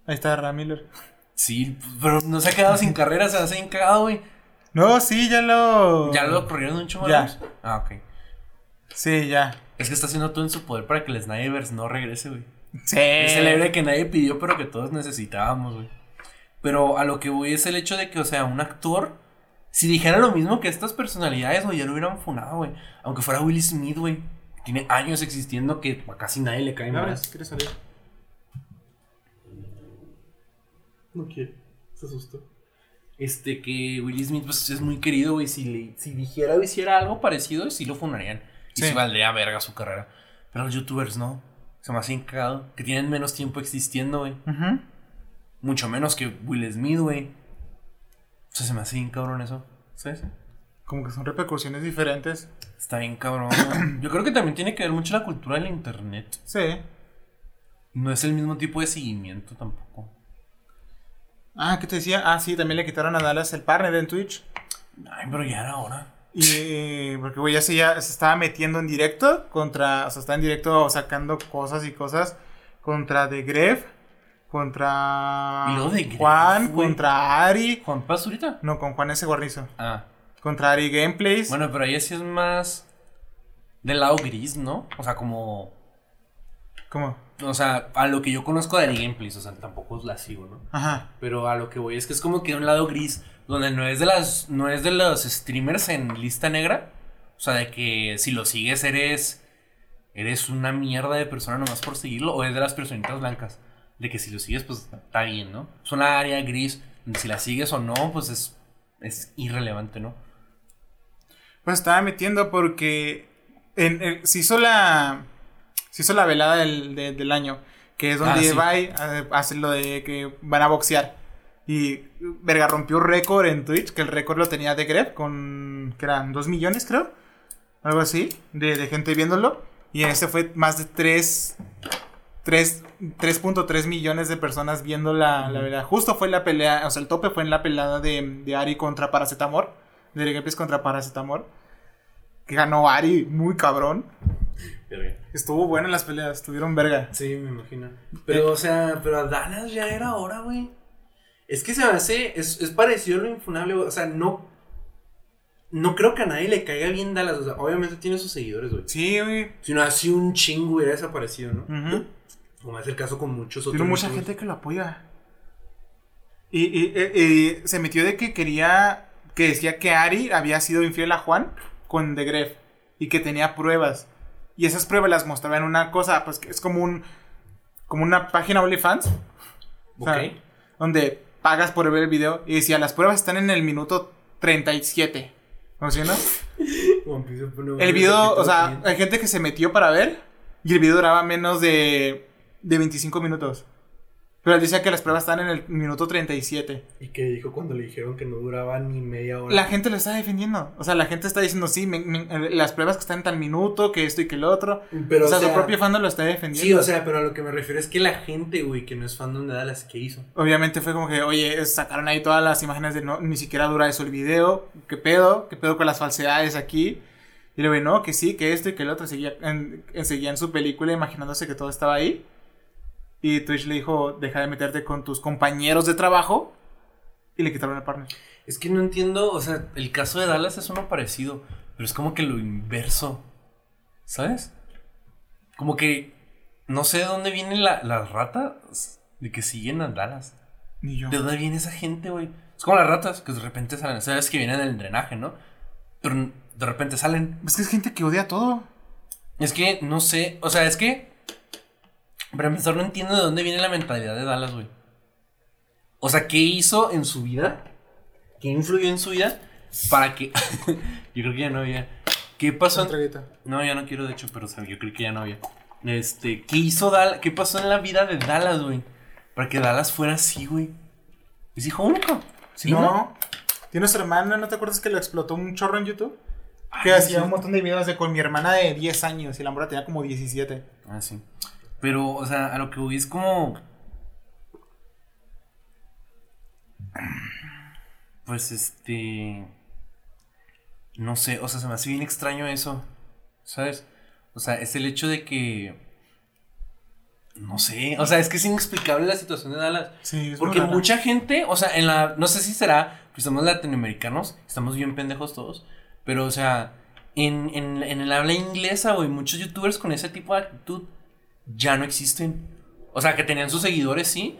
Ahí está Ram Miller. Sí, pero no se ha quedado sin carrera, se me hace bien cagado, güey. No, sí, ya lo. ¿Ya lo corrieron un chumbo Ya. Ah, ok. Sí, ya. Es que está haciendo todo en su poder para que el Snyderverse no regrese, güey. Sí. Es el héroe que nadie pidió, pero que todos necesitábamos, güey. Pero a lo que voy es el hecho de que, o sea, un actor, si dijera lo mismo que estas personalidades, güey, ya lo hubieran funado, güey. Aunque fuera Will Smith, güey. Tiene años existiendo que a casi nadie le cae Ahora, más. quieres salir. No quiere. Se asustó. Este, que Will Smith, pues es muy querido, güey. Si, le, si dijera o hiciera algo parecido, sí lo funarían. Y Sí. sí valdría verga su carrera. Pero los youtubers no. Se me hace bien cagado. Que tienen menos tiempo existiendo, güey. Mucho menos que Will Smith, güey. O sea, se me hace bien cabrón eso. ¿Sabes? Como que son repercusiones diferentes. Está bien cabrón. Yo creo que también tiene que ver mucho la cultura del internet. Sí. No es el mismo tipo de seguimiento tampoco. Ah, ¿qué te decía? Ah, sí, también le quitaron a Dallas el partner en Twitch. Ay, pero ya era hora. Y porque, güey, ya se, ya se estaba metiendo en directo contra, o sea, está en directo sacando cosas y cosas contra The Gref, contra Gref, Juan, contra Ari, Juan Paz ahorita. no, con Juan S. Guarnizo, Ah. contra Ari Gameplays. Bueno, pero ahí sí es más del lado gris, ¿no? O sea, como. ¿Cómo? O sea, a lo que yo conozco de Gameplays, o sea, tampoco la sigo, ¿no? Ajá. Pero a lo que voy es que es como que un lado gris, donde no es de las, no es de los streamers en lista negra. O sea, de que si lo sigues eres, eres una mierda de persona nomás por seguirlo, o es de las personitas blancas. De que si lo sigues, pues está bien, ¿no? Es una área gris, si la sigues o no, pues es, es irrelevante, ¿no? Pues estaba metiendo porque en- en- se hizo la se hizo la velada del, de- del año, que es donde Ah, sí. va y eh, hace lo de que van a boxear. Y verga rompió récord en Twitch, que el récord lo tenía de Gref con que eran 2 millones, creo. Algo así, de, de gente viéndolo. Y en este fue más de 3 3 3.3 millones de personas viendo la, la velada. Justo fue la pelea, o sea, el tope fue en la pelea de, de Ari contra Paracetamor. De Gameplays contra Paracetamor. Que ganó Ari, muy cabrón. Estuvo buena en las peleas, estuvieron verga. Sí, me imagino. Pero, o sea, pero a Dallas ya era hora, güey. Es que se me hace. Es, es parecido a lo infunable, güey. O sea, no. No creo que a nadie le caiga bien Dallas. O sea, obviamente tiene sus seguidores, güey. Sí, güey. Si no, así un chingo hubiera desaparecido, ¿no? Ujú. Como es el caso con muchos otros. Tiene mucha gente que lo apoya. Y, y- y- y se metió de que quería. Que decía que Ari había sido infiel a Juan con The Gref. Y que tenía pruebas. Y esas pruebas las mostraban en una cosa, pues que es como un. Como una página OnlyFans. O sea, Ok. Donde pagas por ver el video y decía, las pruebas están en el minuto 37. ¿No sé, no? El video, o sea, hay gente que se metió para ver y el video duraba menos de, de 25 minutos. Pero él decía que las pruebas están en el minuto 37. ¿Y qué dijo cuando le dijeron que no duraba ni media hora? La gente lo está defendiendo. O sea, la gente está diciendo, sí, me- me- las pruebas que están en tal minuto, que esto y que lo otro. Pero, o sea, o sea, su propio fandom lo está defendiendo. Sí, o sea, pero a lo que me refiero es que la gente, güey, que no es fandom de Dallas, ¿qué hizo? Obviamente fue como que, oye, sacaron ahí todas las imágenes de no, ni siquiera dura eso el video. ¿Qué pedo? ¿Qué pedo con las falsedades aquí? Y luego, no, que sí, que esto y que el otro. Seguía en, en- seguía en su película imaginándose que todo estaba ahí. Y Twitch le dijo, deja de meterte con tus compañeros de trabajo. Y le quitaron el partner. Es que no entiendo, o sea, el caso de Dallas es uno parecido, pero es como que lo inverso, ¿sabes? Como que no sé de dónde vienen la- las ratas de que siguen a Dallas. Ni yo. ¿De dónde viene esa gente, güey? Es como las ratas que de repente salen, sabes que vienen del drenaje, ¿no? Pero de repente salen. Es que es gente que odia todo. Es que no sé, o sea, es que. Para empezar, no entiendo de dónde viene la mentalidad de Dallas, güey. O sea, ¿qué hizo en su vida? ¿Qué influyó en su vida? Para que. yo creo que ya no había. ¿Qué pasó? en- No, ya no quiero, de hecho, pero o sea, yo creo que ya no había. Este, ¿qué hizo Dallas? ¿Qué pasó en la vida de Dallas, güey? Para que Dallas fuera así, güey. Es hijo único. Si no, tiene su hermana, ¿no te acuerdas que lo explotó un chorro en YouTube? Que Ay, hacía sí. un montón de videos de con mi hermana de 10 años y la morra tenía como 17. Ah, sí. Pero, o sea, a lo que voy es como. Pues este. No sé, o sea, se me hace bien extraño eso. ¿Sabes? O sea, es el hecho de que. No sé, o sea, es que es inexplicable la situación de Dallas. Sí, es Porque mucha gente, o sea, en la. No sé si será. Pues somos latinoamericanos, estamos bien pendejos todos. Pero, o sea, en, en, en el habla inglesa, güey, muchos youtubers con ese tipo de actitud ya no existen. O sea, que tenían sus seguidores, sí.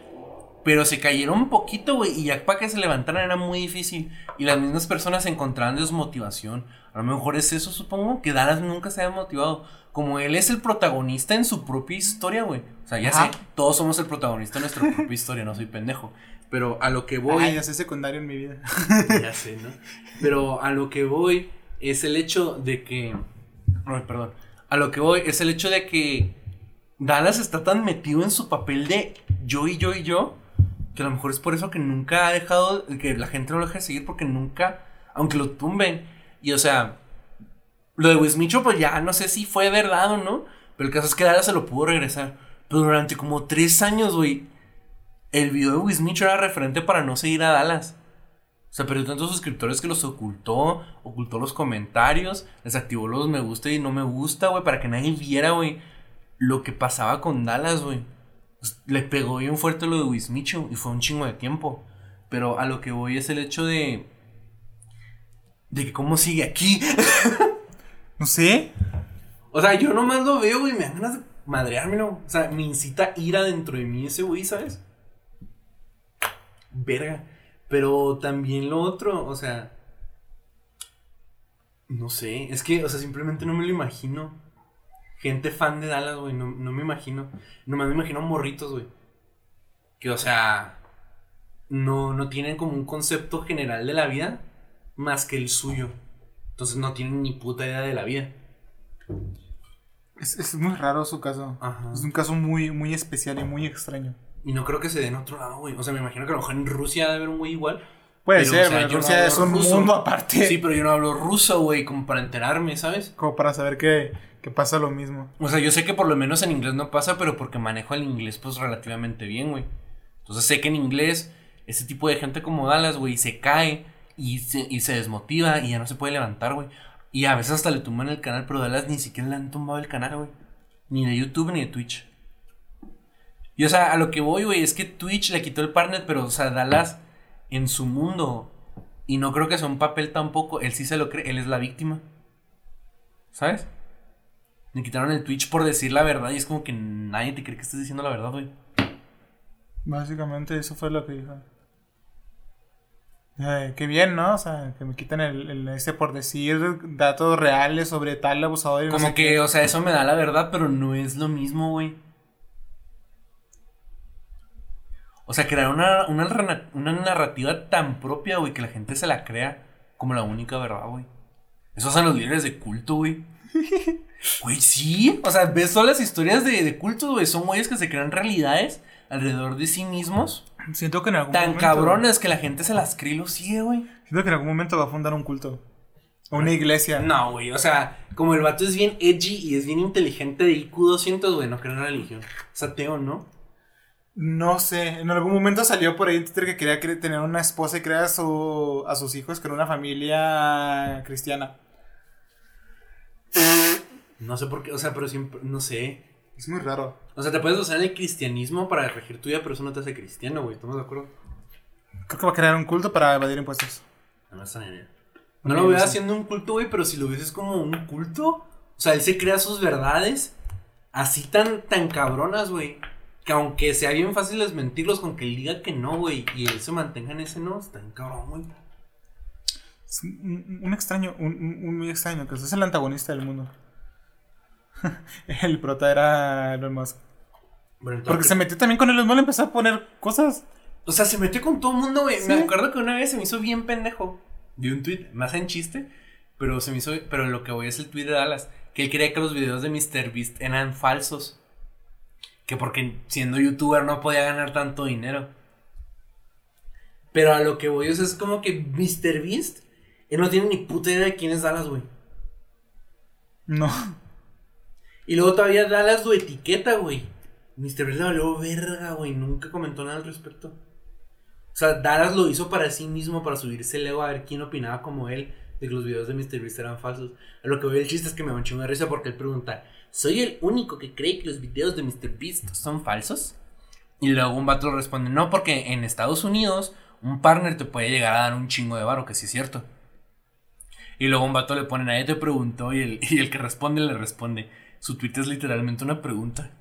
Pero se cayeron un poquito, güey. Y ya para que se levantaran era muy difícil. Y las mismas personas encontraban desmotivación. A lo mejor es eso, supongo. Que Dallas nunca se haya motivado. Como él es el protagonista en su propia historia, güey. O sea, ya Ajá. sé, todos somos el protagonista en nuestra propia historia, no soy pendejo. Pero a lo que voy. Ay, ya sé secundario en mi vida. Ya sé, ¿no? Pero a lo que voy es el hecho de que. Ay, perdón. A lo que voy es el hecho de que Dallas está tan metido en su papel de yo y yo y yo. Que a lo mejor es por eso que nunca ha dejado. Que la gente no lo deja de seguir porque nunca. Aunque lo tumben. Y o sea. Lo de Wismicho, pues ya no sé si fue verdad o no. Pero el caso es que Dallas se lo pudo regresar. Pero durante como tres años, güey. El video de Wismicho era referente para no seguir a Dallas. O sea, perdió tantos suscriptores que los ocultó, ocultó los comentarios, desactivó los me gusta y no me gusta, güey, para que nadie viera, güey, lo que pasaba con Dallas, güey. Pues, Le pegó bien fuerte lo de Wismicho y fue un chingo de tiempo. Pero a lo que voy es el hecho de. de que cómo sigue aquí. No sé. o sea, yo nomás lo veo, güey, me dan ganas de madreármelo. O sea, me incita ira dentro de mí ese güey, ¿sabes? Verga. Pero también lo otro, o sea. No sé, es que, o sea, simplemente no me lo imagino. Gente fan de Dallas, güey, no, no me imagino. Nomás me imagino morritos, güey. Que, o sea, no, no tienen como un concepto general de la vida más que el suyo. Entonces no tienen ni puta idea de la vida. Es, es muy raro su caso. Ajá. Es un caso muy, muy especial y muy extraño. Y no creo que se dé en otro lado, güey. O sea, me imagino que a lo mejor en Rusia debe haber un güey igual. Puede Pero, ser, o sea, pero no Rusia hablo es un ruso. mundo aparte. Sí, pero yo no hablo ruso, güey, como para enterarme, ¿sabes? Como para saber que, que pasa lo mismo. O sea, yo sé que por lo menos en inglés no pasa, pero porque manejo el inglés pues relativamente bien, güey. Entonces sé que en inglés ese tipo de gente como Dallas, güey, se cae y se, y se desmotiva y ya no se puede levantar, güey. Y a veces hasta le tumban el canal, pero Dallas ni siquiera le han tumbado el canal, güey. Ni de YouTube ni de Twitch. Y o sea, a lo que voy, güey, es que Twitch le quitó el partner, pero o sea, Dallas en su mundo. Y no creo que sea un papel tampoco. Él sí se lo cree, él es la víctima. ¿Sabes? Le quitaron el Twitch por decir la verdad y es como que nadie te cree que estés diciendo la verdad, güey. Básicamente eso fue lo que dijo. Eh, qué bien, ¿no? O sea, que me quiten el, el ese por decir datos reales sobre tal abusador. y no Como sé que, qué. o sea, eso me da la verdad, pero no es lo mismo, güey. O sea, crear una, una, una narrativa tan propia, güey, que la gente se la crea como la única verdad, güey. Esos son los líderes de culto, güey. Güey, sí. O sea, ves todas las historias de, de culto, güey. Son güeyes que se crean realidades alrededor de sí mismos. Siento que en algún Tan cabrones que la gente se las cree y lo sigue, güey. Siento que en algún momento va a fundar un culto. O una iglesia. No, güey. O sea, como el vato es bien edgy y es bien inteligente de IQ 200, güey, no cree en religión. Es ateo, ¿no? No sé, en algún momento salió por ahí Twitter que quería tener una esposa y crear a, su, a sus hijos con una familia cristiana. No sé por qué, o sea, pero siempre, no sé. Es muy raro. O sea, te puedes usar el cristianismo para regir tu vida, pero eso no te hace cristiano, güey. ¿Estamos de acuerdo? Creo que va a crear un culto para evadir impuestos. No me está No lo veo haciendo un culto, güey, pero si lo ves es como un culto. O sea, él se crea sus verdades así tan, tan cabronas, güey. Que aunque sea bien fácil desmentirlos con que él diga que no, güey, y él se mantenga en ese no, está bien cabrón, güey. un, extraño, un, un, muy extraño, que es el antagonista del mundo. el prota era Elon Musk. Porque se metió también con Elon Musk, empezó a poner cosas. O sea, se metió con todo el mundo, güey. Me acuerdo que una vez se me hizo bien pendejo. Vi un tweet, más en chiste, pero se me hizo. Pero lo que voy es el tweet de Dallas. Que él creía que los videos de MrBeast eran falsos. Que porque siendo youtuber no podía ganar tanto dinero. Pero a lo que voy es, es como que MrBeast. Él no tiene ni puta idea de quién es Dallas, güey. No. Y luego todavía Dallas lo etiqueta, güey. Mr. Beast le valió verga, güey. Nunca comentó nada al respecto. O sea, Dallas lo hizo para sí mismo, para subirse el ego a ver quién opinaba como él de que los videos de Mr. Beast eran falsos. A lo que veo el chiste es que me manché una risa porque él pregunta: ¿Soy el único que cree que los videos de Mr. Beast son falsos? Y luego un vato responde: No, porque en Estados Unidos un partner te puede llegar a dar un chingo de varo, que sí es cierto. Y luego un vato le pone: Nadie te preguntó, y el, y el que responde le responde: su tweet es literalmente una pregunta.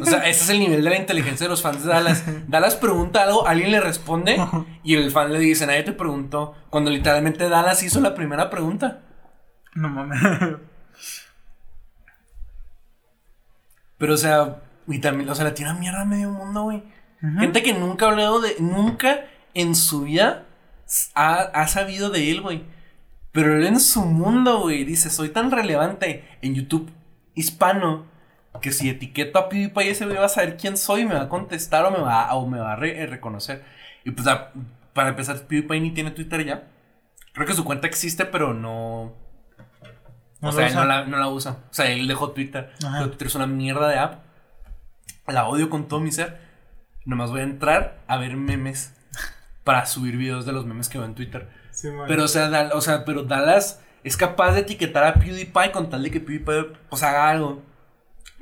O sea, ese es el nivel de la inteligencia de los fans de Dallas. Dallas pregunta algo, alguien le responde y el fan le dice, nadie te preguntó. Cuando literalmente Dallas hizo la primera pregunta. No mames. Pero, o sea, y también, o sea, le tira mierda a medio mundo, güey. Gente que nunca ha hablado de, nunca en su vida ha, ha sabido de él, güey. Pero él en su mundo, güey, dice, soy tan relevante en YouTube hispano que si etiqueto a PewDiePie ese güey va a saber quién soy, me va a contestar o me va, o me va a eh, reconocer. Y pues para empezar, PewDiePie ni tiene Twitter ya. Creo que su cuenta existe, pero no... o sea, él no la, usa. O sea, él dejó Twitter. Twitter es una mierda de app. La odio con todo mi ser. Nomás voy a entrar a ver memes para subir videos de los memes que veo en Twitter. pero, o sea, o sea, pero Dallas es capaz de etiquetar a PewDiePie con tal de que PewDiePie pues haga algo.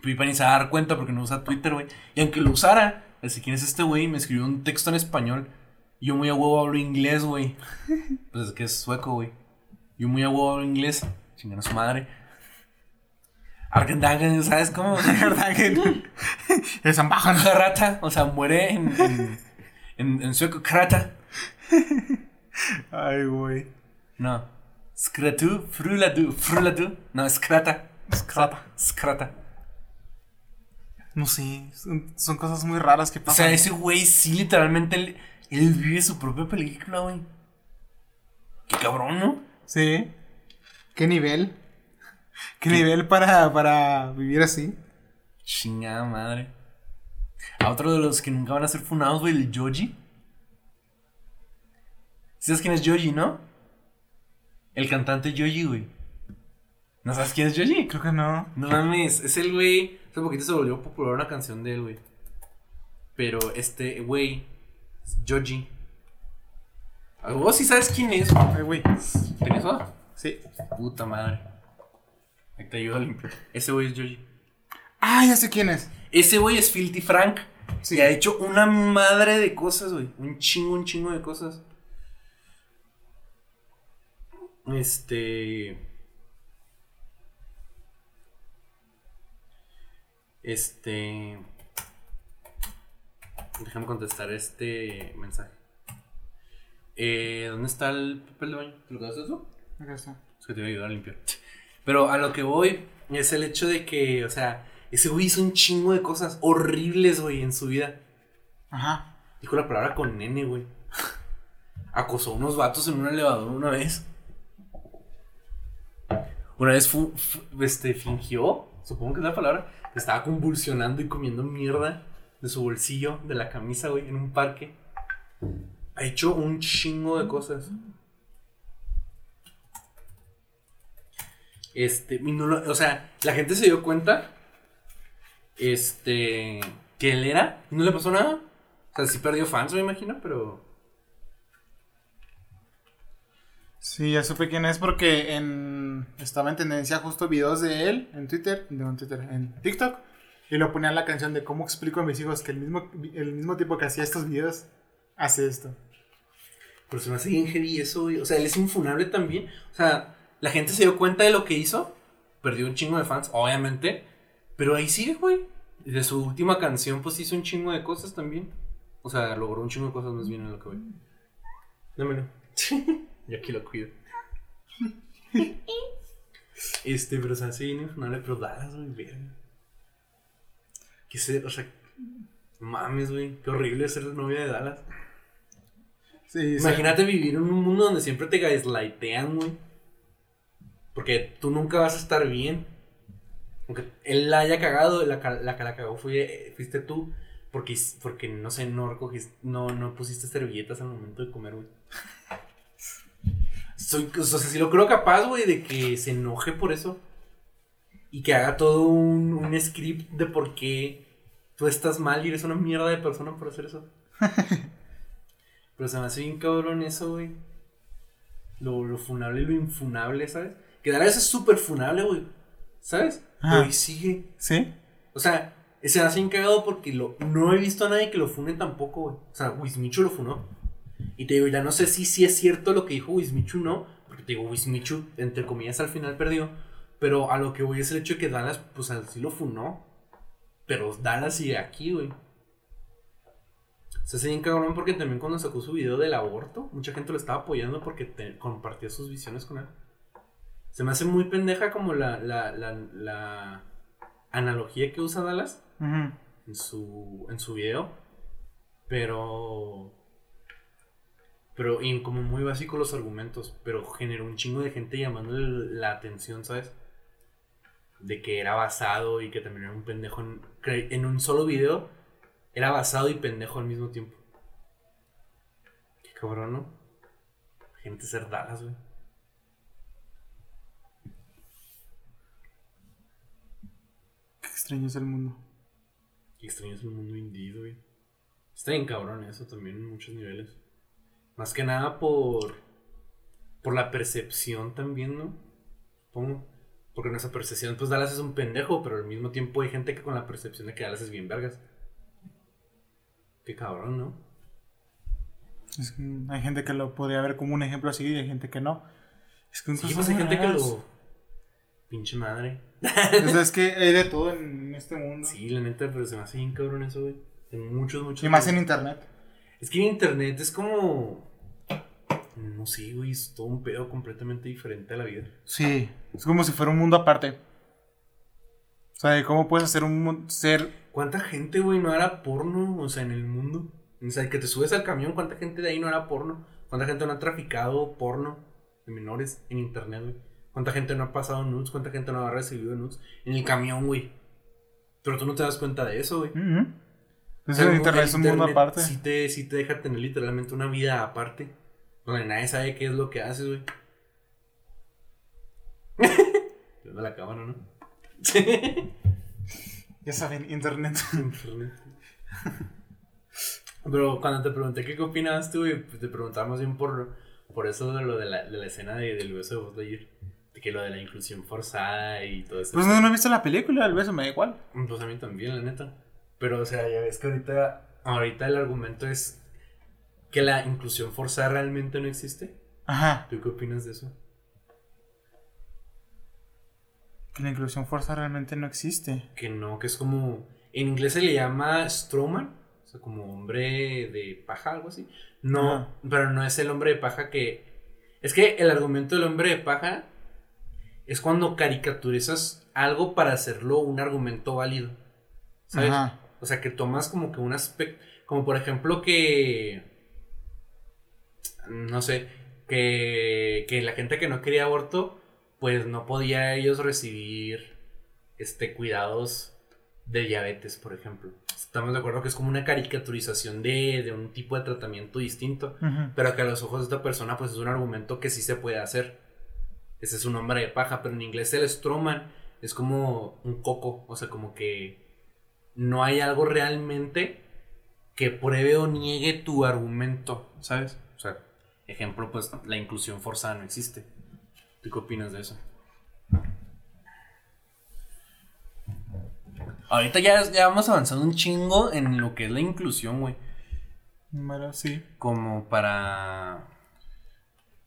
PewDiePie ni se va a dar cuenta porque no usa Twitter, güey. Y aunque lo usara, así quién es este güey, me escribió un texto en español. Yo muy a huevo hablo inglés, güey. Pues es que es sueco, güey. Yo muy a huevo hablo inglés. Chingada su madre. Argendagen, ¿sabes cómo? Argendagen. es. Rata, o sea, muere en, en, en, sueco. Krata. Ay, güey. No. Skratu, fruladu, fruladu. No, skrata. Skrata. Skrata. No sé, son, cosas muy raras que pasan. O sea, ese güey sí, literalmente, él, vive su propia película, güey. Qué cabrón, ¿no? Sí. ¿Qué nivel? ¿Qué, nivel para, para vivir así? Chingada madre. A otro de los que nunca van a ser funados, güey, el Joji. ¿Sabes quién es Joji, no? El cantante Yoji, güey. ¿No sabes quién es Yoji? Creo que no. No mames, es el güey. Hace poquito se volvió popular una canción de él, güey. Pero este güey es Yoji. ¿Vos sí sabes quién es? Ay, güey. ¿Tienes eso? Sí. Puta madre. Ahí te ayudo a limpiar. Ese güey es Yoji. Ah, ya sé quién es. Ese güey es Filthy Frank. Sí. ha hecho una madre de cosas, güey. Un chingo, un chingo de cosas. Este. Este. Déjame contestar este mensaje. Eh, ¿Dónde está el papel de baño? ¿Te lo quedaste eso? Acá está. Es que te voy a ayudar a limpiar. Pero a lo que voy es el hecho de que, o sea, ese güey hizo un chingo de cosas horribles, güey, en su vida. Ajá. Dijo la palabra con nene, güey. Acosó a unos vatos en un elevador una vez. Una vez fu- este, fingió, supongo que es la palabra, estaba convulsionando y comiendo mierda de su bolsillo, de la camisa, güey, en un parque. Ha hecho un chingo de cosas. Este, no o sea, la gente se dio cuenta, este, que él era, no le pasó nada. O sea, sí perdió fans, me imagino, pero... Sí, ya supe quién es porque en estaba en tendencia justo videos de él en Twitter, no en Twitter, en TikTok. Y lo ponían la canción de cómo explico a mis hijos que el mismo, el mismo tipo que hacía estos videos hace esto. Pero se me hace bien heavy eso, güey. O sea, él es infunable también. O sea, la gente se dio cuenta de lo que hizo. Perdió un chingo de fans, obviamente. Pero ahí sigue, güey. Y de su última canción, pues hizo un chingo de cosas también. O sea, logró un chingo de cosas más bien en lo que voy. Dámelo. y aquí lo cuido. este, pero se hace bien infunable. Pero Dallas, güey, verga. Que se, o sea, mames, güey. Qué horrible ser la novia de Dallas. Sí, sí. Imagínate vivir en un mundo donde siempre te gaslightean, güey. Porque tú nunca vas a estar bien. Aunque él la haya cagado, la, la que la cagó fue, fuiste tú. Porque, porque no sé, no recogiste, no, no pusiste servilletas al momento de comer, güey. Soy, o sea, si lo creo capaz, güey, de que se enoje por eso. Y que haga todo un, un script de por qué tú estás mal y eres una mierda de persona por hacer eso. Pero se me hace bien cabrón eso, güey. Lo, lo funable y lo infunable, ¿sabes? Que Dallas es súper funable, güey. ¿Sabes? Pero ahí sigue. ¿Sí? O sea, se me hace bien cagado porque lo, no he visto a nadie que lo fune tampoco, güey. O sea, Wismichu lo funó. Y te digo, ya no sé si, si es cierto lo que dijo Wismichu no. Porque te digo, Wismichu, entre comillas, al final perdió. Pero a lo que voy es el hecho de que Dallas, pues así lo funó. Pero Dallas sigue aquí, güey. Se hace bien cabrón porque también cuando sacó su video del aborto, mucha gente lo estaba apoyando porque te- compartía sus visiones con él. Se me hace muy pendeja como la, la, la, la analogía que usa Dallas en su, en su video. Pero. Pero, y como muy básico los argumentos. Pero generó un chingo de gente llamándole la atención, ¿sabes? De que era basado y que también era un pendejo. En, en un solo video era basado y pendejo al mismo tiempo. Qué cabrón, ¿no? Gente ser Dallas, güey. Qué extraño es el mundo. Qué extraño es el mundo indie, güey. Está bien cabrón eso también en muchos niveles. Más que nada por. Por la percepción también, ¿no? Supongo. Porque nuestra percepción, pues Dallas es un pendejo, pero al mismo tiempo hay gente que con la percepción de que Dallas es bien vergas. Qué cabrón, ¿no? Es que hay gente que lo podría ver como un ejemplo así y hay gente que no. Es que Sí, pues hay gente que lo. Pinche madre. O sea, es que hay de todo en este mundo. Sí, la neta, pero se me hace bien cabrón eso, güey. En muchos, muchos. Y más en internet. Es que en internet es como. No sé, güey, es todo un pedo completamente diferente a la vida. Sí. Es como si fuera un mundo aparte. O sea, de ¿cómo puedes hacer un ser ¿Cuánta gente, güey, no era porno? O sea, en el mundo. O sea, que te subes al camión, ¿cuánta gente de ahí no era porno? ¿Cuánta gente no ha traficado porno de menores en internet, güey? ¿Cuánta gente no ha pasado nudes? ¿Cuánta gente no ha recibido nudes en el camión, güey? Pero tú no te das cuenta de eso, güey. O Entonces, sea, el internet es un mundo aparte. Sí te, sí te deja tener literalmente una vida aparte. Donde nadie sabe qué es lo que haces, güey. Viendo la cámara, ¿no? Ya saben, internet. Internet. Pero cuando te pregunté qué opinabas tú, güey, pues te preguntaba más bien por, por eso de lo de la, de la escena de- del beso de Buzz Lightyear. De que lo de la inclusión forzada y todo eso. Pues no, no he visto la película, el beso me da igual. Pues a mí también, la neta. Pero, o sea, ya ves que ahorita, ahorita el argumento es que la inclusión forzada realmente no existe. Ajá. ¿Tú qué opinas de eso? Que la inclusión fuerza realmente no existe. Que no, que es como. En inglés se le llama Strowman. O sea, como hombre de paja, algo así. No, Ajá. pero no es el hombre de paja que. Es que el argumento del hombre de paja es cuando caricaturizas algo para hacerlo un argumento válido. ¿Sabes? Ajá. O sea, que tomas como que un aspecto. Como por ejemplo que. No sé. Que, que la gente que no quería aborto, pues no podía ellos recibir este, cuidados de diabetes, por ejemplo. Estamos de acuerdo que es como una caricaturización de, de un tipo de tratamiento distinto, pero que a los ojos de esta persona, pues es un argumento que sí se puede hacer. Ese es un nombre de paja, pero en inglés el Stroman es como un coco, o sea, como que no hay algo realmente que pruebe o niegue tu argumento, ¿sabes? O sea, ejemplo, pues la inclusión forzada no existe. ¿Tú qué opinas de eso? Ahorita ya, ya vamos avanzando un chingo en lo que es la inclusión, güey. Bueno, sí. Como para...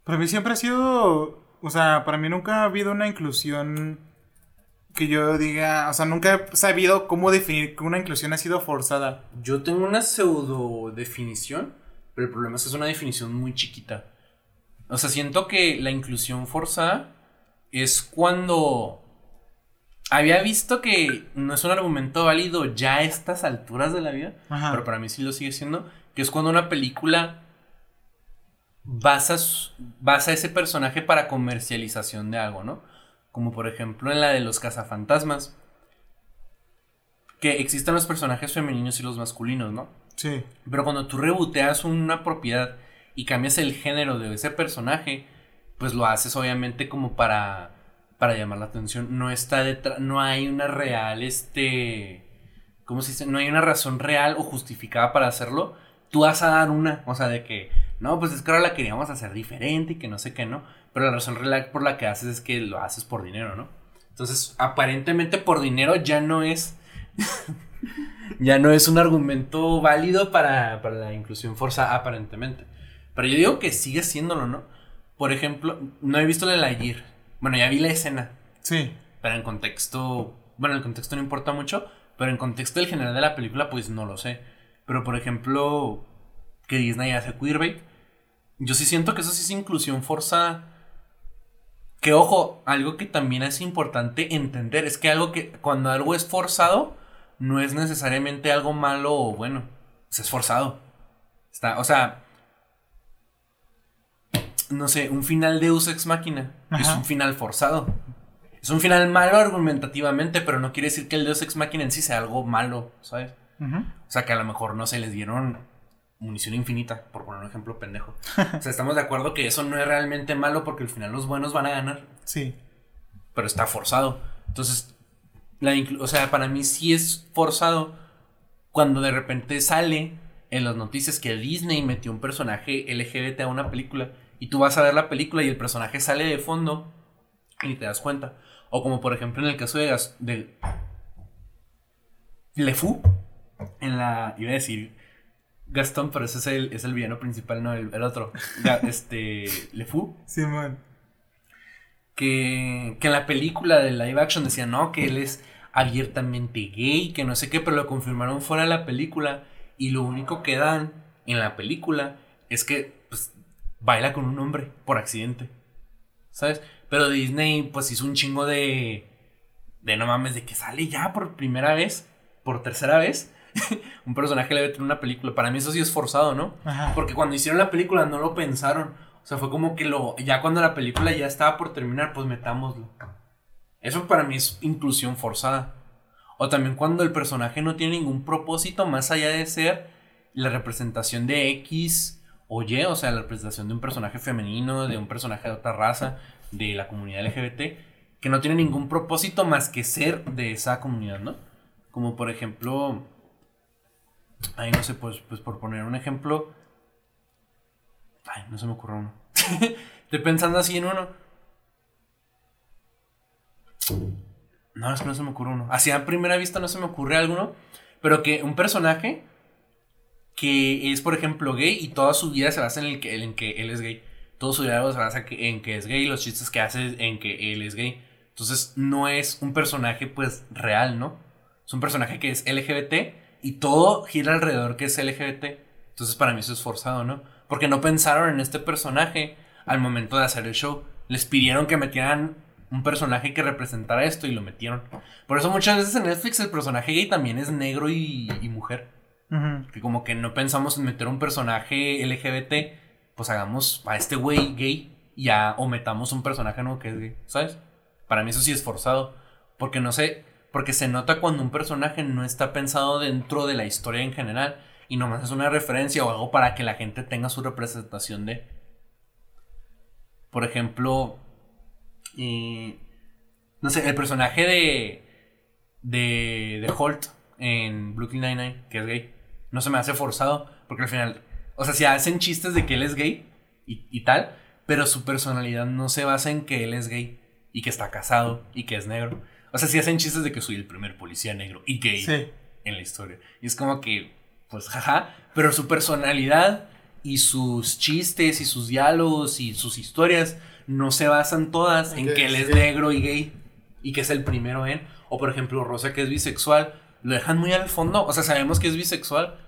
Para mí siempre ha sido, o sea, para mí nunca ha habido una inclusión que yo diga, o sea, nunca he sabido cómo definir que una inclusión ha sido forzada. Yo tengo una pseudo definición, pero el problema es que es una definición muy chiquita. O sea, siento que la inclusión forzada es cuando había visto que no es un argumento válido ya a estas alturas de la vida, Ajá. pero para mí sí lo sigue siendo, que es cuando una película basa, basa ese personaje para comercialización de algo, ¿no? Como por ejemplo en la de los cazafantasmas, que existen los personajes femeninos y los masculinos, ¿no? Sí. Pero cuando tú reboteas una propiedad y cambias el género de ese personaje, pues lo haces obviamente como para, para llamar la atención. No está detrás, no hay una real, este, ¿cómo se dice? No hay una razón real o justificada para hacerlo. Tú vas a dar una, o sea, de que, no, pues es que ahora la queríamos hacer diferente y que no sé qué, ¿no? Pero la razón real por la que haces es que lo haces por dinero, ¿no? Entonces, aparentemente por dinero ya no es ya no es un argumento válido para, para la inclusión forzada, aparentemente. Pero yo digo que sigue siéndolo, ¿no? Por ejemplo, no he visto la de Lightyear. Bueno, ya vi la escena, Sí. pero en contexto. Bueno, el contexto no importa mucho, pero en contexto del general de la película, pues no lo sé. Pero por ejemplo, que Disney hace queerbait, yo sí siento que eso sí es inclusión forzada. Que ojo, algo que también es importante entender es que algo que cuando algo es forzado no es necesariamente algo malo o bueno, es forzado. Está, o sea, no sé, un final de Deus ex máquina es un final forzado. Es un final malo argumentativamente, pero no quiere decir que el Deus ex máquina en sí sea algo malo, ¿sabes? O sea, que a lo mejor no se les dieron munición infinita, por poner un ejemplo pendejo. O sea, estamos de acuerdo que eso no es realmente malo porque al final los buenos van a ganar, Sí. pero está forzado. Entonces, la o sea, para mí sí es forzado cuando de repente sale en las noticias que Disney metió un personaje LGBT a una película y tú vas a ver la película y el personaje sale de fondo y te das cuenta. O como por ejemplo en el caso de, Gas- de LeFou, en la, iba a decir Gastón, pero ese es el, es el villano principal, no el, el otro. Este, LeFou Simón. que, que en la película de live action decían, no, que él es abiertamente gay, que no sé qué, pero lo confirmaron fuera de la película y lo único que dan en la película es que pues, baila con un hombre por accidente, ¿sabes? Pero Disney pues hizo un chingo de, de no mames, de que sale ya por primera vez, por tercera vez, un personaje le en una película. Para mí eso sí es forzado, ¿no? Ajá. Porque cuando hicieron la película no lo pensaron. O sea, fue como que lo. Ya cuando la película ya estaba por terminar, pues metámoslo. Eso para mí es inclusión forzada. O también cuando el personaje no tiene ningún propósito más allá de ser la representación de X o Y, o sea, la representación de un personaje femenino, de un personaje de otra raza, de la comunidad LGBT, que no tiene ningún propósito más que ser de esa comunidad, ¿no? Como por ejemplo. Ay, no sé, pues, pues por poner un ejemplo. Ay, no se me ocurre uno. Estoy pensando así en uno. No, es que no se me ocurre uno. Así a primera vista no se me ocurre alguno. Pero que un personaje que es, por ejemplo, gay y toda su vida se basa en, el que, en que él es gay. Toda su vida se basa en que es gay y los chistes que hace en que él es gay. Entonces no es un personaje pues real, ¿no? Es un personaje que es LGBT y todo gira alrededor que es LGBT. Entonces para mí eso es forzado, ¿no? Porque no pensaron en este personaje al momento de hacer el show. Les pidieron que metieran un personaje que representara esto y lo metieron. Por eso muchas veces en Netflix el personaje gay también es negro y, y mujer. Que como que no pensamos en meter un personaje LGBT, pues hagamos a este güey gay y ya, o metamos un personaje nuevo que es gay, ¿sabes? Para mí eso sí es forzado. Porque no sé, porque se nota cuando un personaje no está pensado dentro de la historia en general y nomás es una referencia o algo para que la gente tenga su representación de. Por ejemplo, eh, no sé, el personaje de. de. de Holt en Brooklyn Nine-Nine, que es gay, no se me hace forzado, porque al final. O sea, si hacen chistes de que él es gay y, y tal, pero su personalidad no se basa en que él es gay y que está casado y que es negro. O sea, si hacen chistes de que soy el primer policía negro y gay Sí. en la historia. Y es como que, pues, jaja, pero su personalidad y sus chistes y sus diálogos y sus historias no se basan todas en que él es sí. negro y gay y que es el primero en. O por ejemplo, Rosa que es bisexual, lo dejan muy al fondo. O sea, sabemos que es bisexual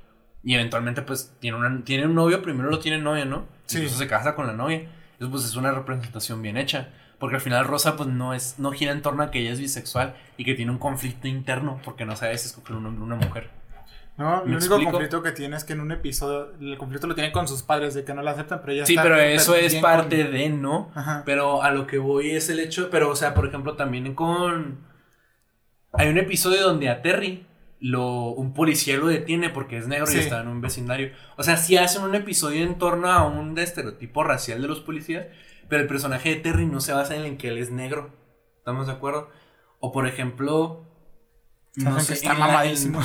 y eventualmente pues tiene, una, tiene un novio, primero lo tiene novia, ¿no? Sí. Incluso se casa con la novia. Eso pues es una representación bien hecha. Porque al final Rosa pues no es, no gira en torno a que ella es bisexual y que tiene un conflicto interno porque no sabe si escoger un hombre o una mujer. No, ¿Me el único explico? conflicto que tiene es que en un episodio el conflicto lo tiene con sus padres de que no la aceptan, pero ella Sí, está pero eso es con- parte de, ¿no? Ajá. Pero a lo que voy es el hecho, pero o sea, por ejemplo, también con... Hay un episodio donde a Terry lo, un policía lo detiene porque es negro Sí. y está en un vecindario. O sea, sí hacen un episodio en torno a un estereotipo racial de los policías, pero el personaje de Terry no se basa en el que él es negro. ¿Estamos de acuerdo? O por ejemplo... Hacen que está en- mamadísimo.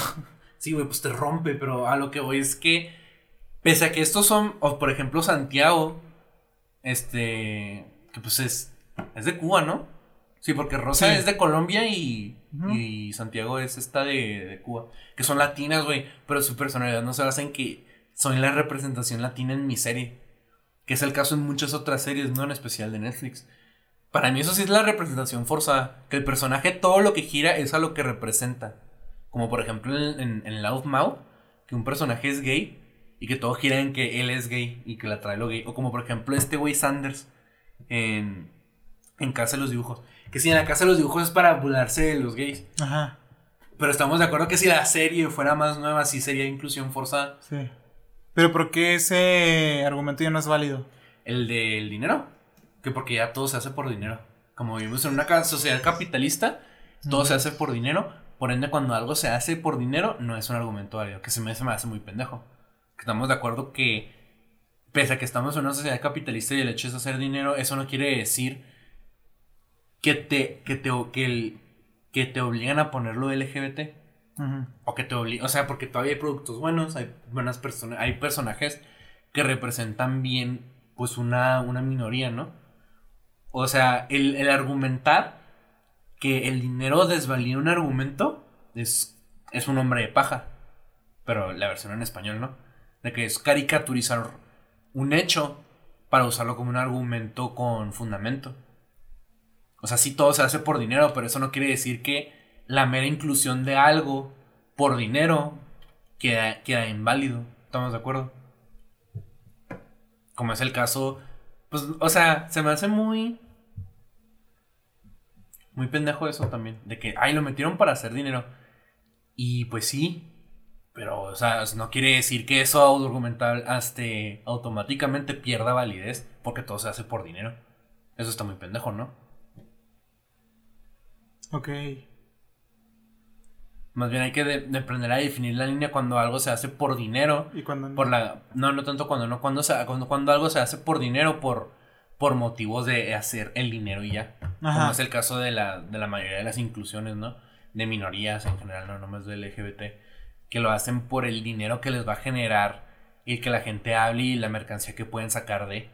Sí, güey, pues te rompe, pero a lo que voy es que, pese a que estos son, o por ejemplo Santiago, este, que pues es, es de Cuba, ¿no? Sí, porque Rosa Sí. es de Colombia y, y Santiago es esta de, de Cuba, que son latinas, güey, pero su personalidad no se basa en que son la representación latina en mi serie, que es el caso en muchas otras series, no en especial de Netflix. Para mí eso sí es la representación forzada, que el personaje todo lo que gira es a lo que representa. Como por ejemplo en, en, en Loudmouth, que un personaje es gay y que todo gira en que él es gay y que la trae lo gay. O como por ejemplo este güey Sanders en, en Casa de los Dibujos. Que si en la Casa de los Dibujos es para burlarse de los gays. Ajá. Pero estamos de acuerdo que si la serie fuera más nueva, sí sería inclusión forzada. Sí. Pero ¿por qué ese argumento ya no es válido? El del dinero. Que porque ya todo se hace por dinero. Como vivimos en una sociedad capitalista, todo se hace por dinero. Por ende, cuando algo se hace por dinero, no es un argumento válido. Que se me, se me hace muy pendejo. Que estamos de acuerdo que, pese a que estamos en una sociedad capitalista y el hecho es hacer dinero, eso no quiere decir que te, que te, que el, que te obligan a ponerlo LGBT. O que te obliga, o sea, porque todavía hay productos buenos, hay buenas personas, hay personajes que representan bien, pues, una, una minoría, ¿no? O sea, el, el argumentar que el dinero desvalía un argumento es, es un hombre de paja. Pero la versión en español, ¿no? De que es caricaturizar un hecho para usarlo como un argumento con fundamento. O sea, sí todo se hace por dinero, pero eso no quiere decir que la mera inclusión de algo por dinero queda, queda inválido. ¿Estamos de acuerdo? Como es el caso, pues, o sea, se me hace muy... Muy pendejo eso también. De que, ay, lo metieron para hacer dinero. Y pues sí. Pero, o sea, no quiere decir que eso argumental este, automáticamente pierda validez porque todo se hace por dinero. Eso está muy pendejo, ¿no? Ok. Más bien hay que de- de aprender a definir la línea cuando algo se hace por dinero. Y cuando no? Por la, no, no tanto cuando no, cuando, se- cuando, cuando algo se hace por dinero, por, por motivos de hacer el dinero y ya. Ajá. Como es el caso de la, de la mayoría de las inclusiones, ¿no? De minorías en general, no nomás de LGBT. Que lo hacen por el dinero que les va a generar y que la gente hable y la mercancía que pueden sacar de.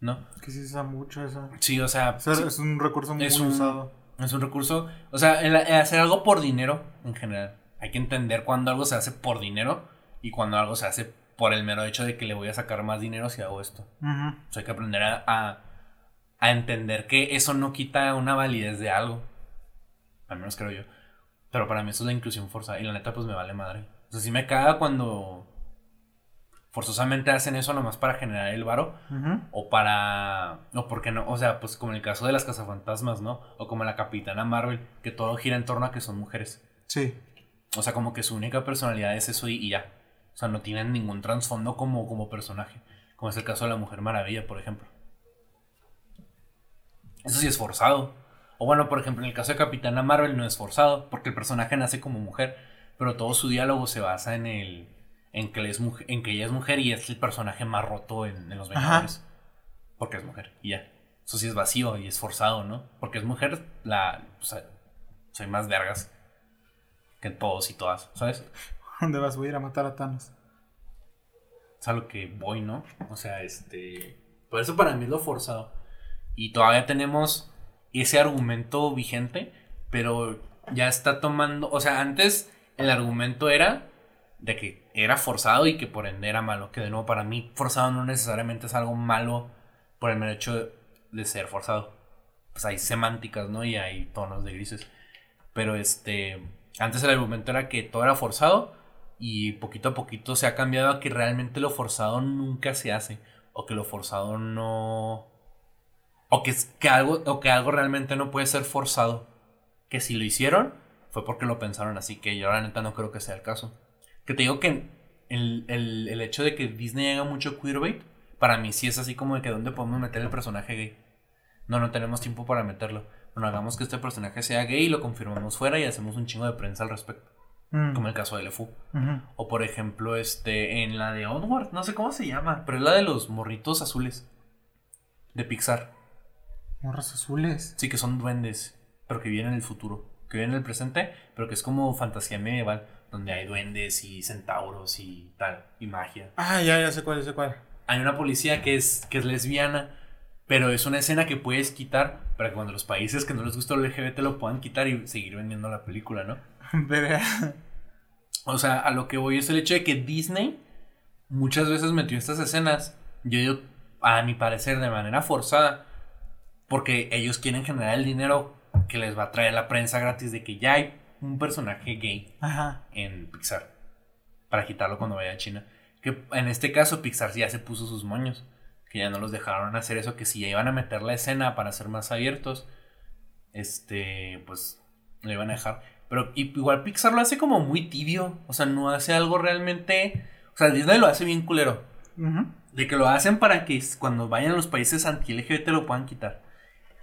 ¿No? Que sí se usa mucho eso. Sí, o sea, O sea, sí. es un recurso muy Es un- usado. Es un recurso, o sea, el, el hacer algo por dinero en general. Hay que entender cuando algo se hace por dinero y cuando algo se hace por el mero hecho de que le voy a sacar más dinero si hago esto. O sea, hay que aprender a, a, a entender que eso no quita una validez de algo. Al menos creo yo. Pero para mí eso es la inclusión forzada. Y la neta, pues me vale madre. O sea, sí me caga cuando forzosamente hacen eso nomás para generar el varo. O para. O porque no. O sea, pues como en el caso de las cazafantasmas, ¿no? O como la Capitana Marvel, que todo gira en torno a que son mujeres. Sí. O sea, como que su única personalidad es eso y, ya. O sea, no tienen ningún trasfondo como, como personaje. Como es el caso de la Mujer Maravilla, por ejemplo. Eso sí es forzado. O bueno, por ejemplo, en el caso de Capitana Marvel no es forzado, porque el personaje nace como mujer, pero todo su diálogo se basa en el en que, es en que ella es mujer y es el personaje más roto en, los Vengadores. Porque es mujer, y ya. Eso sí es vacío y es forzado, ¿no? Porque es mujer, la. O sea, soy más vergas que todos y todas, ¿sabes? ¿Dónde vas? Voy a ir a matar a Thanos. Es a lo que voy, ¿no? O sea, este. Por eso para mí es lo forzado. Y todavía tenemos ese argumento vigente, pero ya está tomando. O sea, antes el argumento era de que era forzado y que por ende era malo. Que de nuevo, para mí, forzado no necesariamente es algo malo por el mero hecho de ser forzado. Pues hay semánticas, ¿no? Y hay tonos de grises. Pero este. Antes el argumento era que todo era forzado. Y poquito a poquito se ha cambiado a que realmente lo forzado nunca se hace. O que lo forzado no. O que, que algo, o que algo realmente no puede ser forzado. Que si lo hicieron, fue porque lo pensaron así. Que yo la neta no creo que sea el caso. Que te digo que el, el, hecho de que Disney haga mucho queerbait, para mí sí es así como de que dónde podemos meter el personaje gay. No, no tenemos tiempo para meterlo. Bueno, hagamos que este personaje sea gay y lo confirmamos fuera y hacemos un chingo de prensa al respecto. Mm. Como el caso de LeFou. O por ejemplo, este, en la de Onward, no sé cómo se llama, pero es la de los morritos azules. De Pixar. Morros azules. Sí, que son duendes, pero que vienen en el futuro. Que vienen en el presente, pero que es como fantasía medieval donde hay duendes y centauros y tal, y magia. Ah, ya, ya sé cuál, sé cuál. Hay una policía que es, que es lesbiana, pero es una escena que puedes quitar para que cuando los países que no les gusta el LGBT lo puedan quitar y seguir vendiendo la película, ¿no? o sea, a lo que voy es el hecho de que Disney muchas veces metió estas escenas, yo digo, a mi parecer, de manera forzada, porque ellos quieren generar el dinero que les va a traer la prensa gratis de que ya hay un personaje gay en Pixar para quitarlo cuando vaya a China. Que en este caso Pixar ya se puso sus moños, que ya no los dejaron hacer eso, que si ya iban a meter la escena para ser más abiertos, este, pues lo iban a dejar. Pero igual Pixar lo hace como muy tibio, o sea, no hace algo realmente, o sea, Disney lo hace bien culero. De que lo hacen para que cuando vayan a los países anti-LGBT lo puedan quitar.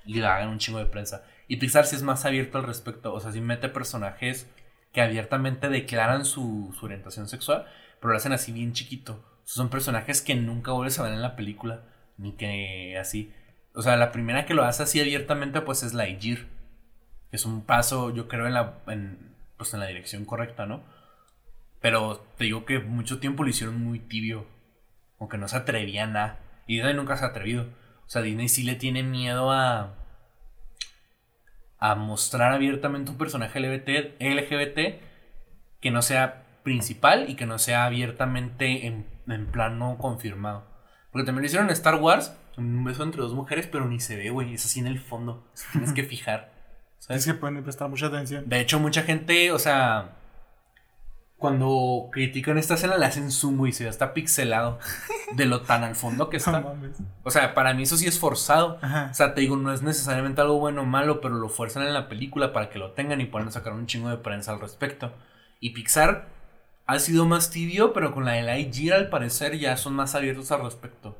Y le hagan un chingo de prensa. Y Pixar sí es más abierto al respecto. O sea, sí mete personajes que abiertamente declaran su, orientación sexual, pero lo hacen así bien chiquito. son personajes que nunca vuelves a ver en la película, ni que así. O sea, la primera que lo hace así abiertamente, pues es la Igir. Es un paso, yo creo, en la, pues en la dirección correcta, ¿no? Pero te digo que mucho tiempo lo hicieron muy tibio. Aunque no se atrevían a. Y Disney nunca se ha atrevido. O sea, Disney sí le tiene miedo a a mostrar abiertamente un personaje LGBT, LGBT que no sea principal y que no sea abiertamente en, en plano confirmado. Porque también lo hicieron en Star Wars, un beso entre dos mujeres, pero ni se ve, güey, es así en el fondo. Tienes que fijar. Es que pueden prestar mucha atención. De hecho, mucha gente, o sea, cuando critican esta escena le hacen zoom y se ve hasta pixelado de lo tan al fondo que está. o sea, para mí eso sí es forzado. O sea, te digo, no es necesariamente algo bueno o malo, pero lo fuerzan en la película para que lo tengan y puedan sacar un chingo de prensa al respecto. Y Pixar ha sido más tibio, pero con la de Lightyear al parecer ya son más abiertos al respecto.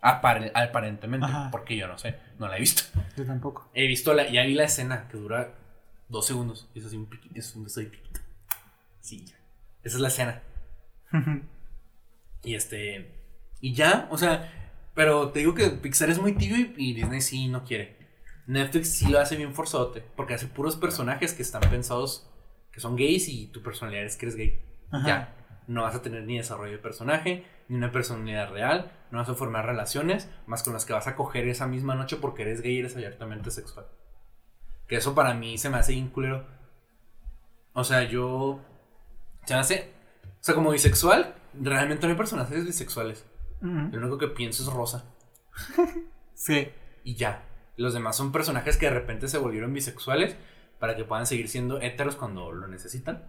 aparentemente, porque yo no sé, no la he visto. Yo tampoco. He visto la, ya vi la escena que dura dos segundos. Y es así un es un beso Sí, ya. Esa es la escena. y este. Y ya, o sea. Pero te digo que Pixar es muy tibio y, Disney sí no quiere. Netflix sí lo hace bien forzote. Porque hace puros personajes que están pensados que son gays y tu personalidad es que eres gay. Ya. No vas a tener ni desarrollo de personaje, ni una personalidad real. No vas a formar relaciones más con las que vas a coger esa misma noche porque eres gay y eres abiertamente sexual. Que eso para mí se me hace bien culero. O sea, yo se hace. O sea, como bisexual, realmente no hay personajes bisexuales. Lo único que pienso es Rosa. sí. Y ya. Los demás son personajes que de repente se volvieron bisexuales para que puedan seguir siendo héteros cuando lo necesitan.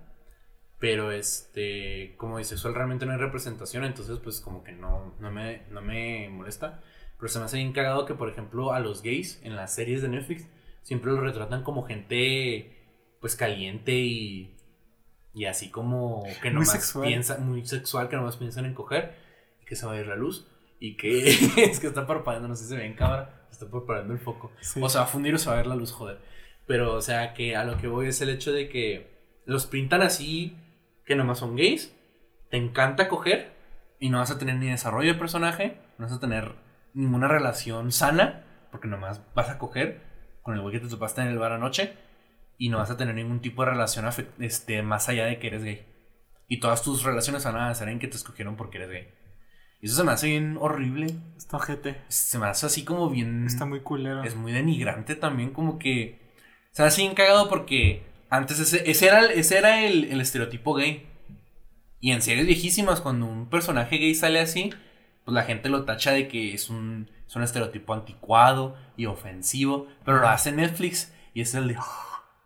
Pero este, como bisexual realmente no hay representación, entonces pues como que no, no, me, no me molesta. Pero se me hace bien cagado que, por ejemplo, a los gays en las series de Netflix siempre los retratan como gente pues caliente y Y así como que Muy nomás sexual. piensa, muy sexual, que nomás piensan en coger, y que se va a ir la luz, y que es que está parpadeando, no sé si se ve en cámara, está parpadeando el foco. Sí. O sea, va a fundir o se va a ver la luz, joder. Pero, o sea, que a lo que voy es el hecho de que los pintan así, que nomás son gays, te encanta coger, y no vas a tener ni desarrollo de personaje, no vas a tener ninguna relación sana, porque nomás vas a coger con el güey que te topaste en el bar anoche, y no vas a tener ningún tipo de relación este, más allá de que eres gay. Y todas tus relaciones van a ser en que te escogieron porque eres gay. Y eso se me hace bien horrible. Está ojete. Se me hace así como bien. Está muy culero. Es muy denigrante también, como que. Se me hace bien cagado porque antes ese, ese era, el- ese era el, el estereotipo gay. Y en series viejísimas, cuando un personaje gay sale así, pues la gente lo tacha de que es un, es un estereotipo anticuado y ofensivo. Pero lo hace Netflix y es el de.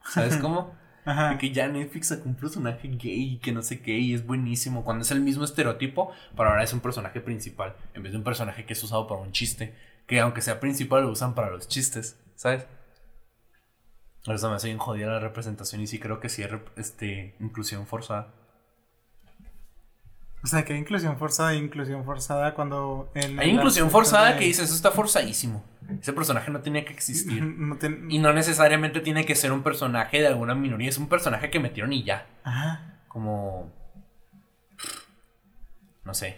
¿Sabes cómo? Ajá. De que ya Netflix sacó un personaje gay y que no sé qué, y es buenísimo. Cuando es el mismo estereotipo, pero ahora es un personaje principal, en vez de un personaje que es usado para un chiste. Que aunque sea principal, lo usan para los chistes, ¿sabes? Por eso me hace bien jodida la representación y sí creo que sí es este, inclusión forzada. O sea, que hay inclusión forzada e inclusión forzada cuando... En Hay inclusión forzada de- que dice, eso está forzadísimo. Ese personaje no tenía que existir. No Y no necesariamente tiene que ser un personaje de alguna minoría, es un personaje que metieron y ya. Ajá. como no sé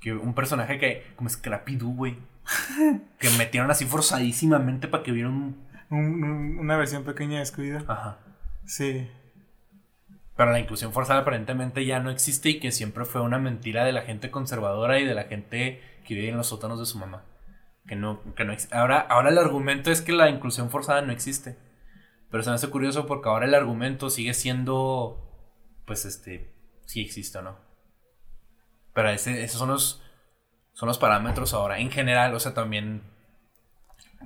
que un personaje que como Scrappy Doo güey que metieron así forzadísimamente para que vieran un- Un- un- una versión pequeña de Scooby-Doo. ajá Sí. pero la inclusión forzada aparentemente ya no existe y que siempre fue una mentira de la gente conservadora y de la gente que vive en los sótanos de su mamá que no que no ahora ahora el argumento es que la inclusión forzada no existe. Pero se me hace curioso porque ahora el argumento sigue siendo pues este si existe o no. Pero ese- esos son los son los parámetros ahora. En general o sea también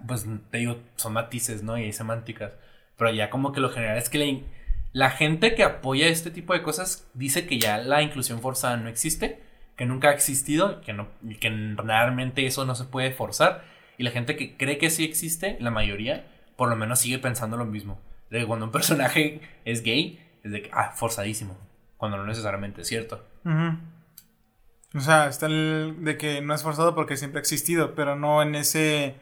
pues te digo son matices no y hay semánticas. Pero ya como que lo general es que la gente que apoya este tipo de cosas dice que ya la inclusión forzada no existe que nunca ha existido que no que realmente eso no se puede forzar. Y la gente que cree que sí existe la mayoría por lo menos sigue pensando lo mismo. De que cuando un personaje es gay es de que ah forzadísimo cuando no necesariamente es cierto. O sea, está el de que no es forzado porque siempre ha existido, pero no en ese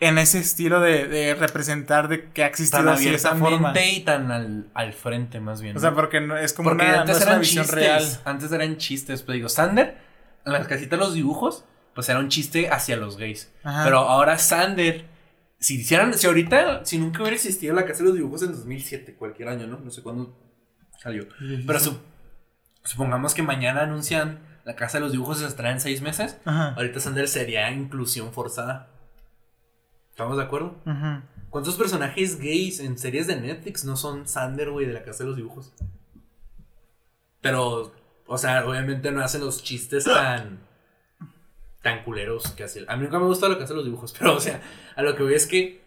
en ese estilo de, de representar de que ha existido tan así esa forma. y tan al, al frente más bien O sea, porque no, es como Porque una, no antes una eran visión chistes. real. Antes eran chistes. Pero digo, Sander, en las casitas de los dibujos, pues era un chiste hacia los gays. Ajá. Pero ahora Sander, si hicieran, si ahorita, si nunca hubiera existido la casa de los dibujos en 2007, cualquier año, ¿no? No sé cuándo salió. Pero su- supongamos que mañana anuncian la casa de los dibujos y se traen seis meses. Ajá. Ahorita Sander sería inclusión forzada. ¿Estamos de acuerdo? ¿Cuántos personajes gays en series de Netflix no son Sander, güey, de la casa de los dibujos? Pero, o sea, obviamente no hacen los chistes tan. tan culeros que hace. A mí nunca me gusta la casa de los dibujos, pero, o sea, a lo que voy es que.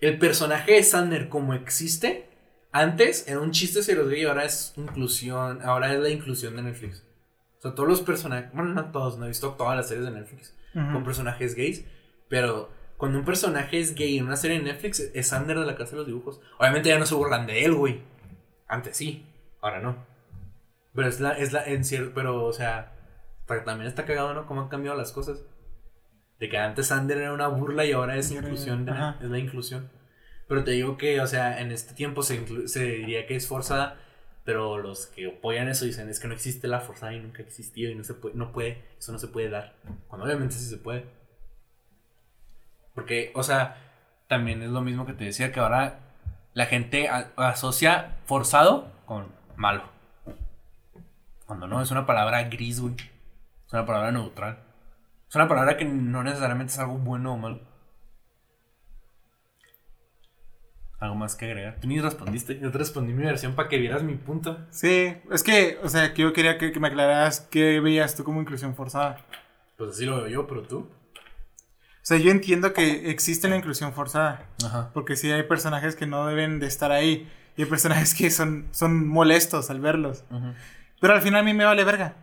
El personaje de Sander, como existe, antes era un chiste hacia los gays y ahora es inclusión. Ahora es la inclusión de Netflix. O sea, todos los personajes. Bueno, no todos, no he visto todas las series de Netflix con personajes gays, pero cuando un personaje es gay en una serie de Netflix, es Sander de la casa de los dibujos. Obviamente ya no se burlan de él, güey. Antes sí, ahora no. Pero es la, es la, en cierto, pero, o sea, también está cagado, ¿no? Cómo han cambiado las cosas. De que antes Sander era una burla y ahora es inclusión, de- es la inclusión. Pero te digo que, o sea, en este tiempo se, se diría que es forzada, pero los que apoyan eso dicen es que no existe la forzada y nunca ha existido y no se puede, no puede, eso no se puede dar. Cuando obviamente sí se puede. Porque, o sea, también es lo mismo que te decía que ahora la gente a- asocia forzado con malo. Cuando no, es una palabra gris, güey. Es una palabra neutral. Es una palabra que no necesariamente es algo bueno o malo. ¿Algo más que agregar? Tú ni respondiste. Yo te respondí mi versión para que vieras mi punto. Sí, es que, o sea, que yo quería que, que me aclararas qué veías tú como inclusión forzada. Pues así lo veo yo, pero tú. O sea, yo entiendo que existe la inclusión forzada. Ajá. Porque sí hay personajes que no deben de estar ahí. Y hay personajes que son, son molestos al verlos. Pero al final a mí me vale verga.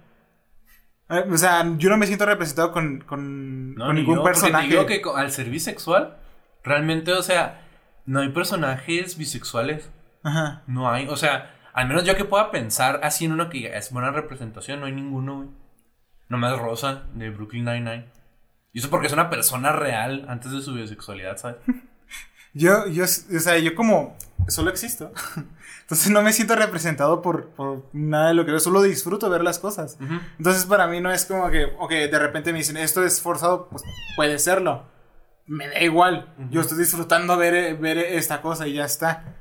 Eh, O sea, yo no me siento representado con, con, No, con ni ningún yo, personaje. Te digo que al ser bisexual, realmente, o sea, no hay personajes bisexuales. Ajá. No hay, o sea, al menos yo que pueda pensar así en uno que es buena representación, no hay ninguno, güey. Nomás Rosa de Brooklyn Nine-Nine. Y eso porque es una persona real antes de su bisexualidad, ¿sabes? Yo, yo, o sea, yo como solo existo. Entonces no me siento representado por, por nada de lo que veo, solo disfruto ver las cosas. Entonces para mí no es como que, ok, de repente me dicen, esto es forzado, pues puede serlo. Me da igual, yo estoy disfrutando ver, ver esta cosa y ya está.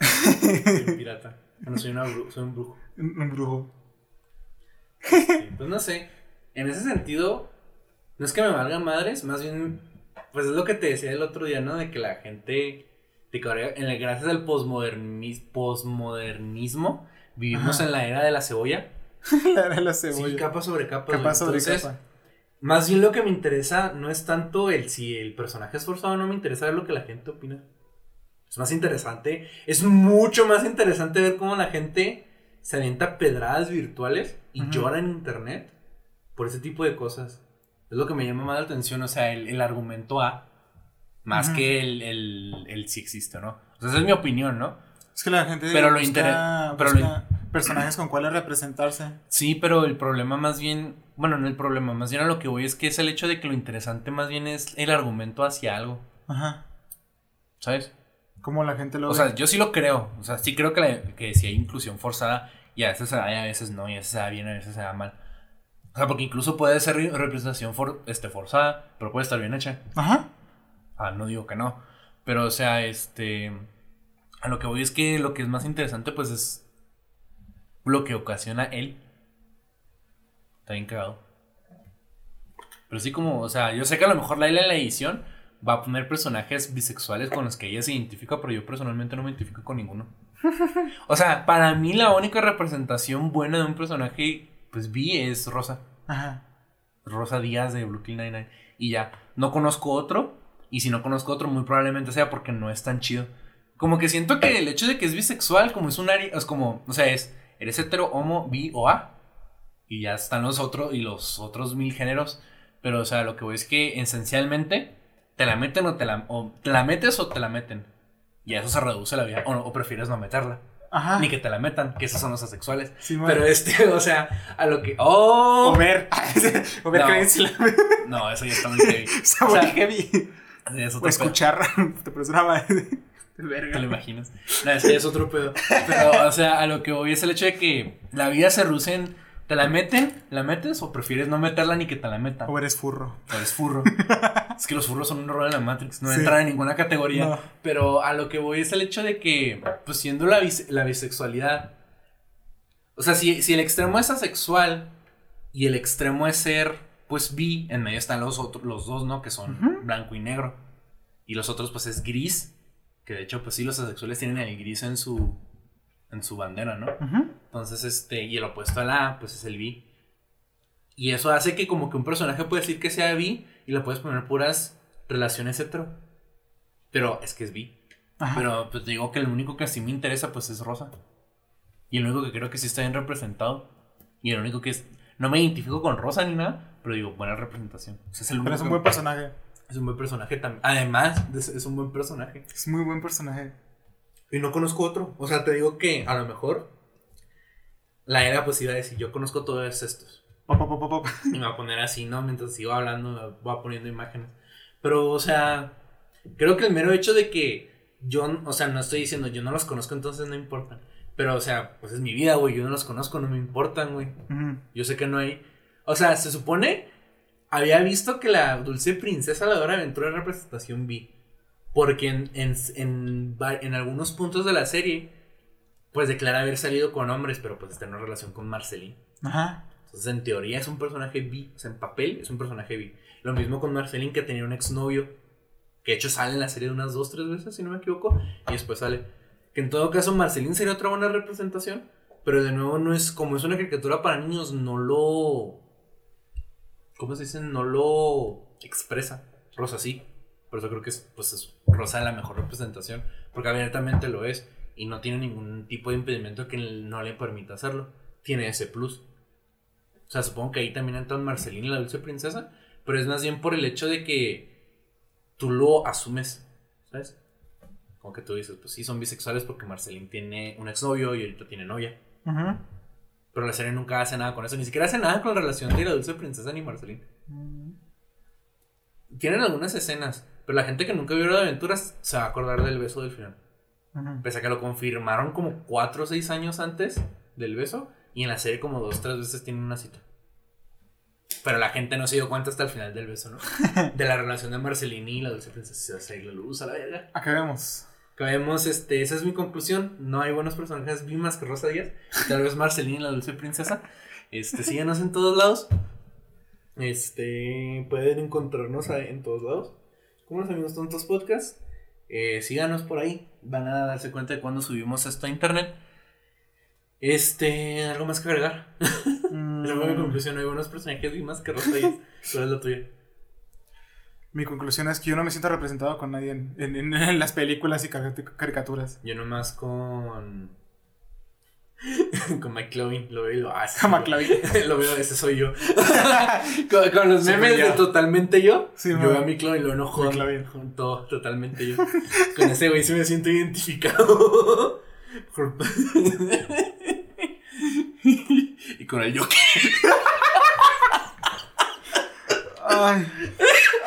Soy un pirata. Bueno, soy, una soy un brujo. Un un brujo. Sí, pues no sé. En ese sentido, no es que me valgan madres, más bien, pues es lo que te decía el otro día, ¿no? De que la gente, de que ahora, en el, gracias al posmodernis- posmodernismo, vivimos Ajá. en la era de la cebolla. la de la cebolla. Sí, capa sobre capa. Capa sobre Entonces, capa. Más bien lo que me interesa no es tanto el si el personaje es forzado, no me interesa ver lo que la gente opina. Es más interesante, es mucho más interesante ver cómo la gente se avienta pedradas virtuales y llora en internet por ese tipo de cosas. Es lo que me llama más la atención, o sea, el, el argumento A, más que el, el, el si existe, ¿no? O sea, esa es mi opinión, ¿no? Es que la gente Pero lo busca- intere- pero busca personajes con cuales representarse. Sí, pero el problema más bien, bueno, no el problema, más bien a lo que voy es que es el hecho de que lo interesante más bien es el argumento hacia algo, Ajá. ¿sabes? Como la gente lo O ve. sea, yo sí lo creo. O sea, sí creo que, la- que si hay inclusión forzada, y a veces se da y a veces no, y a veces se da bien, a veces se da mal. O sea, porque incluso puede ser re- representación for- este, forzada, pero puede estar bien hecha. Ajá. Ah, no digo que no. Pero, o sea, este. A lo que voy es que lo que es más interesante, pues es lo que ocasiona él. Está bien cagado. Pero sí, como, o sea, yo sé que a lo mejor Laila en la edición va a poner personajes bisexuales con los que ella se identifica, pero yo personalmente no me identifico con ninguno. O sea, para mí la única representación buena de un personaje, pues vi, es Rosa. Ajá. Rosa Díaz de Brooklyn Nine-Nine. Y ya, no conozco otro. Y si no conozco otro, muy probablemente sea porque no es tan chido. Como que siento que el hecho de que es bisexual, como es un área, es como, o sea, es, eres hetero, homo, bi o a. Y ya están los otros, y los otros mil géneros. Pero, o sea, lo que voy es que esencialmente te la meten o te la, o te la metes o te la meten. Y a eso se reduce la vida. O, no- o prefieres no meterla. Ajá. Ni que te la metan, que esos son los asexuales. Sí. Pero este, o sea, a lo que. ¡Oh! O ver No. que si la No, eso ya está muy heavy. Está O muy heavy. es O escuchar. Te madre de ¿Te verga. lo imaginas? No, es que es otro pedo. Pero, o sea, a lo que voy es el hecho de que la vida se reduce en. ¿Te la meten? ¿La metes? ¿O prefieres no meterla ni que te la metan? O eres furro. O eres furro. es que los furros son un rol en la Matrix. No Sí. entran en ninguna categoría. No. Pero a lo que voy es el hecho de que, pues siendo la, bis- la bisexualidad. O sea, si, si el extremo es asexual y el extremo es ser, pues bi, en medio están los otros, los dos, ¿no? Que son blanco y negro. Y los otros, pues es gris. Que de hecho, pues sí, los asexuales tienen el gris en su. En su bandera, ¿no? Entonces, este, y el opuesto a la A, pues es el bi. Y eso hace que como que un personaje puede decir que sea bi y le puedes poner puras relaciones hetero. Pero es que es bi. Ajá. Pero pues te digo que el único que sí me interesa pues es Rosa. Y el único que creo que sí está bien representado. Y el único que es... No me identifico con Rosa ni nada, pero digo, buena representación. O sea, es el Pero es un buen personaje. Es un buen personaje también. Además, de- es un buen personaje. Es muy buen personaje. Y no conozco otro. O sea, te digo que a lo mejor la era pues iba a decir, yo conozco todos estos. Pop, pop, pop, pop. Y me va a poner así, ¿no? Mientras sigo hablando, va poniendo imágenes. Pero, o sea, creo que el mero hecho de que yo, o sea, no estoy diciendo, yo no los conozco, entonces no importan. Pero, o sea, pues es mi vida, güey. Yo no los conozco, no me importan, güey. Yo sé que no hay. O sea, se supone. Había visto que la dulce princesa la Dora Aventura era representación bi. Porque en, en, en, en algunos puntos de la serie, pues declara haber salido con hombres, pero pues está en una relación con Marceline. Ajá. Entonces, en teoría es un personaje bi. O sea, en papel es un personaje bi. Lo mismo con Marceline, que tenía un exnovio. Que de hecho sale en la serie unas dos, tres veces, si no me equivoco. Y después sale. Que en todo caso, Marceline sería otra buena representación. Pero de nuevo, no es. Como es una caricatura para niños, no lo. ¿Cómo se dice? No lo expresa. Rosa sí. Por eso creo que es, pues es Rosa la mejor representación. Porque abiertamente lo es. Y no tiene ningún tipo de impedimento que no le permita hacerlo. Tiene ese plus. O sea, supongo que ahí también entra Marcelina, la dulce princesa. Pero es más bien por el hecho de que tú lo asumes. ¿Sabes? Como que tú dices, pues sí, son bisexuales porque Marceline tiene un exnovio y ahorita tiene novia. Pero la serie nunca hace nada con eso, ni siquiera hace nada con la relación de la dulce princesa ni Marceline. Tienen algunas escenas, pero la gente que nunca vio Hora de Aventuras se va a acordar del beso del final. Pese a que lo confirmaron como 4 o 6 años antes del beso, y en la serie como 2 o 3 veces tienen una cita. Pero la gente no se dio cuenta hasta el final del beso, ¿no? De la relación de Marceline y la dulce princesa. Se la luz a la verga. Acabemos. Acabemos, este, esa es mi conclusión. No hay buenos personajes, vi más que Rosa Díaz. Tal vez Marceline, la dulce princesa. Este, síganos en todos lados. Este, pueden encontrarnos en todos lados. Como los amigos tontos podcast. Eh, síganos por ahí. Van a darse cuenta de cuando subimos esto a internet. Este, algo más que agregar. Esa fue mi Mm, conclusión. Hay buenos personajes, vi más que Rosa Díaz. ¿Cuál es la tuya? Mi conclusión es que yo no me siento representado con nadie en, en- en- las películas y cari- caricaturas. Yo nomás con. con McLovin. Lo veo y lo hace. McLovin. lo veo, ese soy yo. con, con los memes de totalmente yo. Sí, yo veo a McLovin y lo enojo. Todo, totalmente yo. con ese güey sí me siento identificado. Y con el Joker. Ay.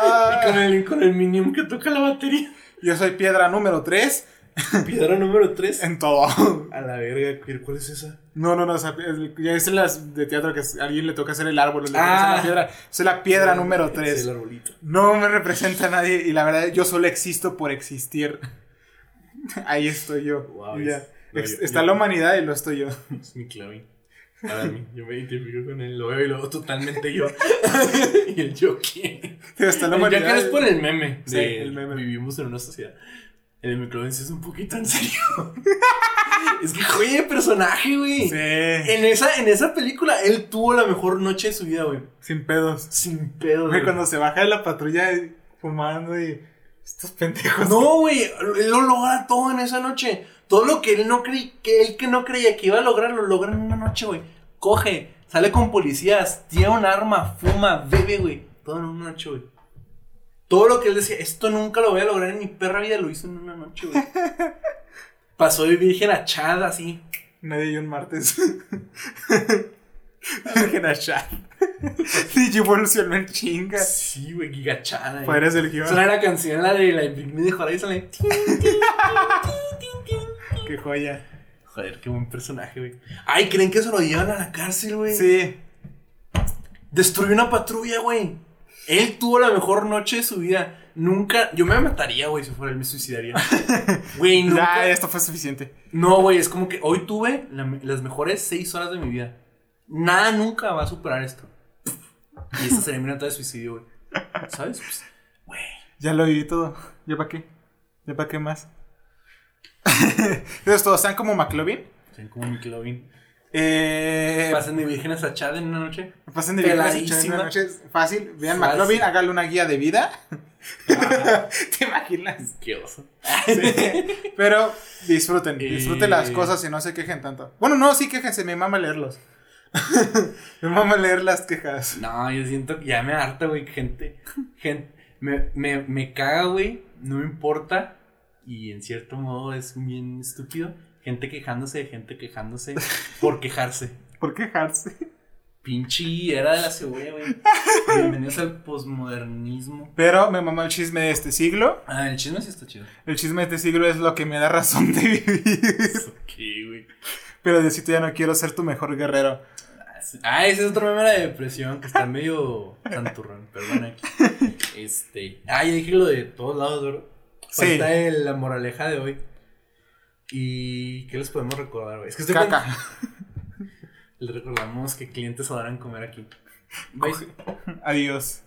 Y con el, con el Minion que toca la batería. Yo soy piedra número 3 Piedra número 3. en todo. A la verga, ¿cuál es esa? No, no, no. o sea, es- ya es las de teatro que a alguien le toca hacer el árbol, le toca Ah. la piedra. Soy la piedra número Sí, 3. el arbolito. No me representa a nadie y la verdad yo solo existo por existir. Ahí estoy yo. Wow, ya. es- no, Ex- yo- Está yo- la humanidad y lo estoy yo. Es mi Clavin. Para mí, yo me identifico con él, lo veo y lo veo totalmente yo. y el Joker. Está la El. Joker es por el meme. Sí, de el meme. Vivimos en una sociedad. El sí es un poquito en serio. es que joya de personaje, güey. Sí. En esa, en esa película, él tuvo la mejor noche de su vida, güey. Sin pedos. Sin pedo, Güey, güey. cuando se baja de la patrulla y- fumando y. Estos pendejos. No, güey, él lo logra todo en esa noche. Todo lo que él no creí, que él que no creía que iba a lograr, lo logra en una noche, güey. Coge, sale con policías, tiene un arma, fuma, bebe, güey. Todo en una noche, güey. Todo lo que él decía, esto nunca lo voy a lograr en mi perra vida, lo hizo en una noche, güey. Pasó de virgen a Chad así. Nadie y un martes. Virgen a Chad. DJ evolucionó en chinga. Sí, güey, Giga Chad. ahí. Fueres el guion. Suena la canción, la de la Britney de Horizon. la. Qué joya. Joder, qué buen personaje, güey. Ay, ¿creen que se lo llevan a la cárcel, güey? Sí. Destruyó una patrulla, güey. Él tuvo la mejor noche de su vida. Nunca. Yo me mataría, güey, si fuera él, me suicidaría. Güey, nunca. Ya, esto fue suficiente. No, güey, es como que hoy tuve la- las mejores seis horas de mi vida. Nada nunca va a superar esto. Y esta sería mi nota de suicidio, güey. ¿Sabes? Pues, güey. Ya lo viví todo. ¿Ya para qué? ¿Ya para qué más? Entonces, todos están como McLovin. Soy como McLovin. Eh, Pasen de vírgenes a Chad en una noche. pasen de viernes a Peladísima. una noche. Fácil. Vean Fácil. McLovin, hágale una guía de vida. ¿Te imaginas? Qué oso. Sí. Pero disfruten, Eh. disfruten las cosas y no se quejen tanto. Bueno, no, sí quéjense, me mama leerlos. me mama leer las quejas. No, yo siento que ya me harta, güey. Gente, gente, me, me, me caga, güey. No me importa. Y en cierto modo es bien estúpido. Gente quejándose de gente quejándose por quejarse. ¿Por quejarse? Pinche era de la cebolla, güey. Bienvenidos al posmodernismo. Pero me mama el chisme de este siglo. Ah, el chisme sí está chido. El chisme de este siglo es lo que me da razón de vivir. Ok, güey. Pero Diosito ya no quiero ser tu mejor guerrero. Ah, ese es otro meme de depresión que está medio santurrón. Bueno, aquí. Este. Ah, ya dije lo de todos lados, ¿verdad? Sí. Falta el- la moraleja de hoy. ¿Y qué les podemos recordar, güey? Es que estoy Caca. Les recordamos que clientes adoran comer aquí. Adiós.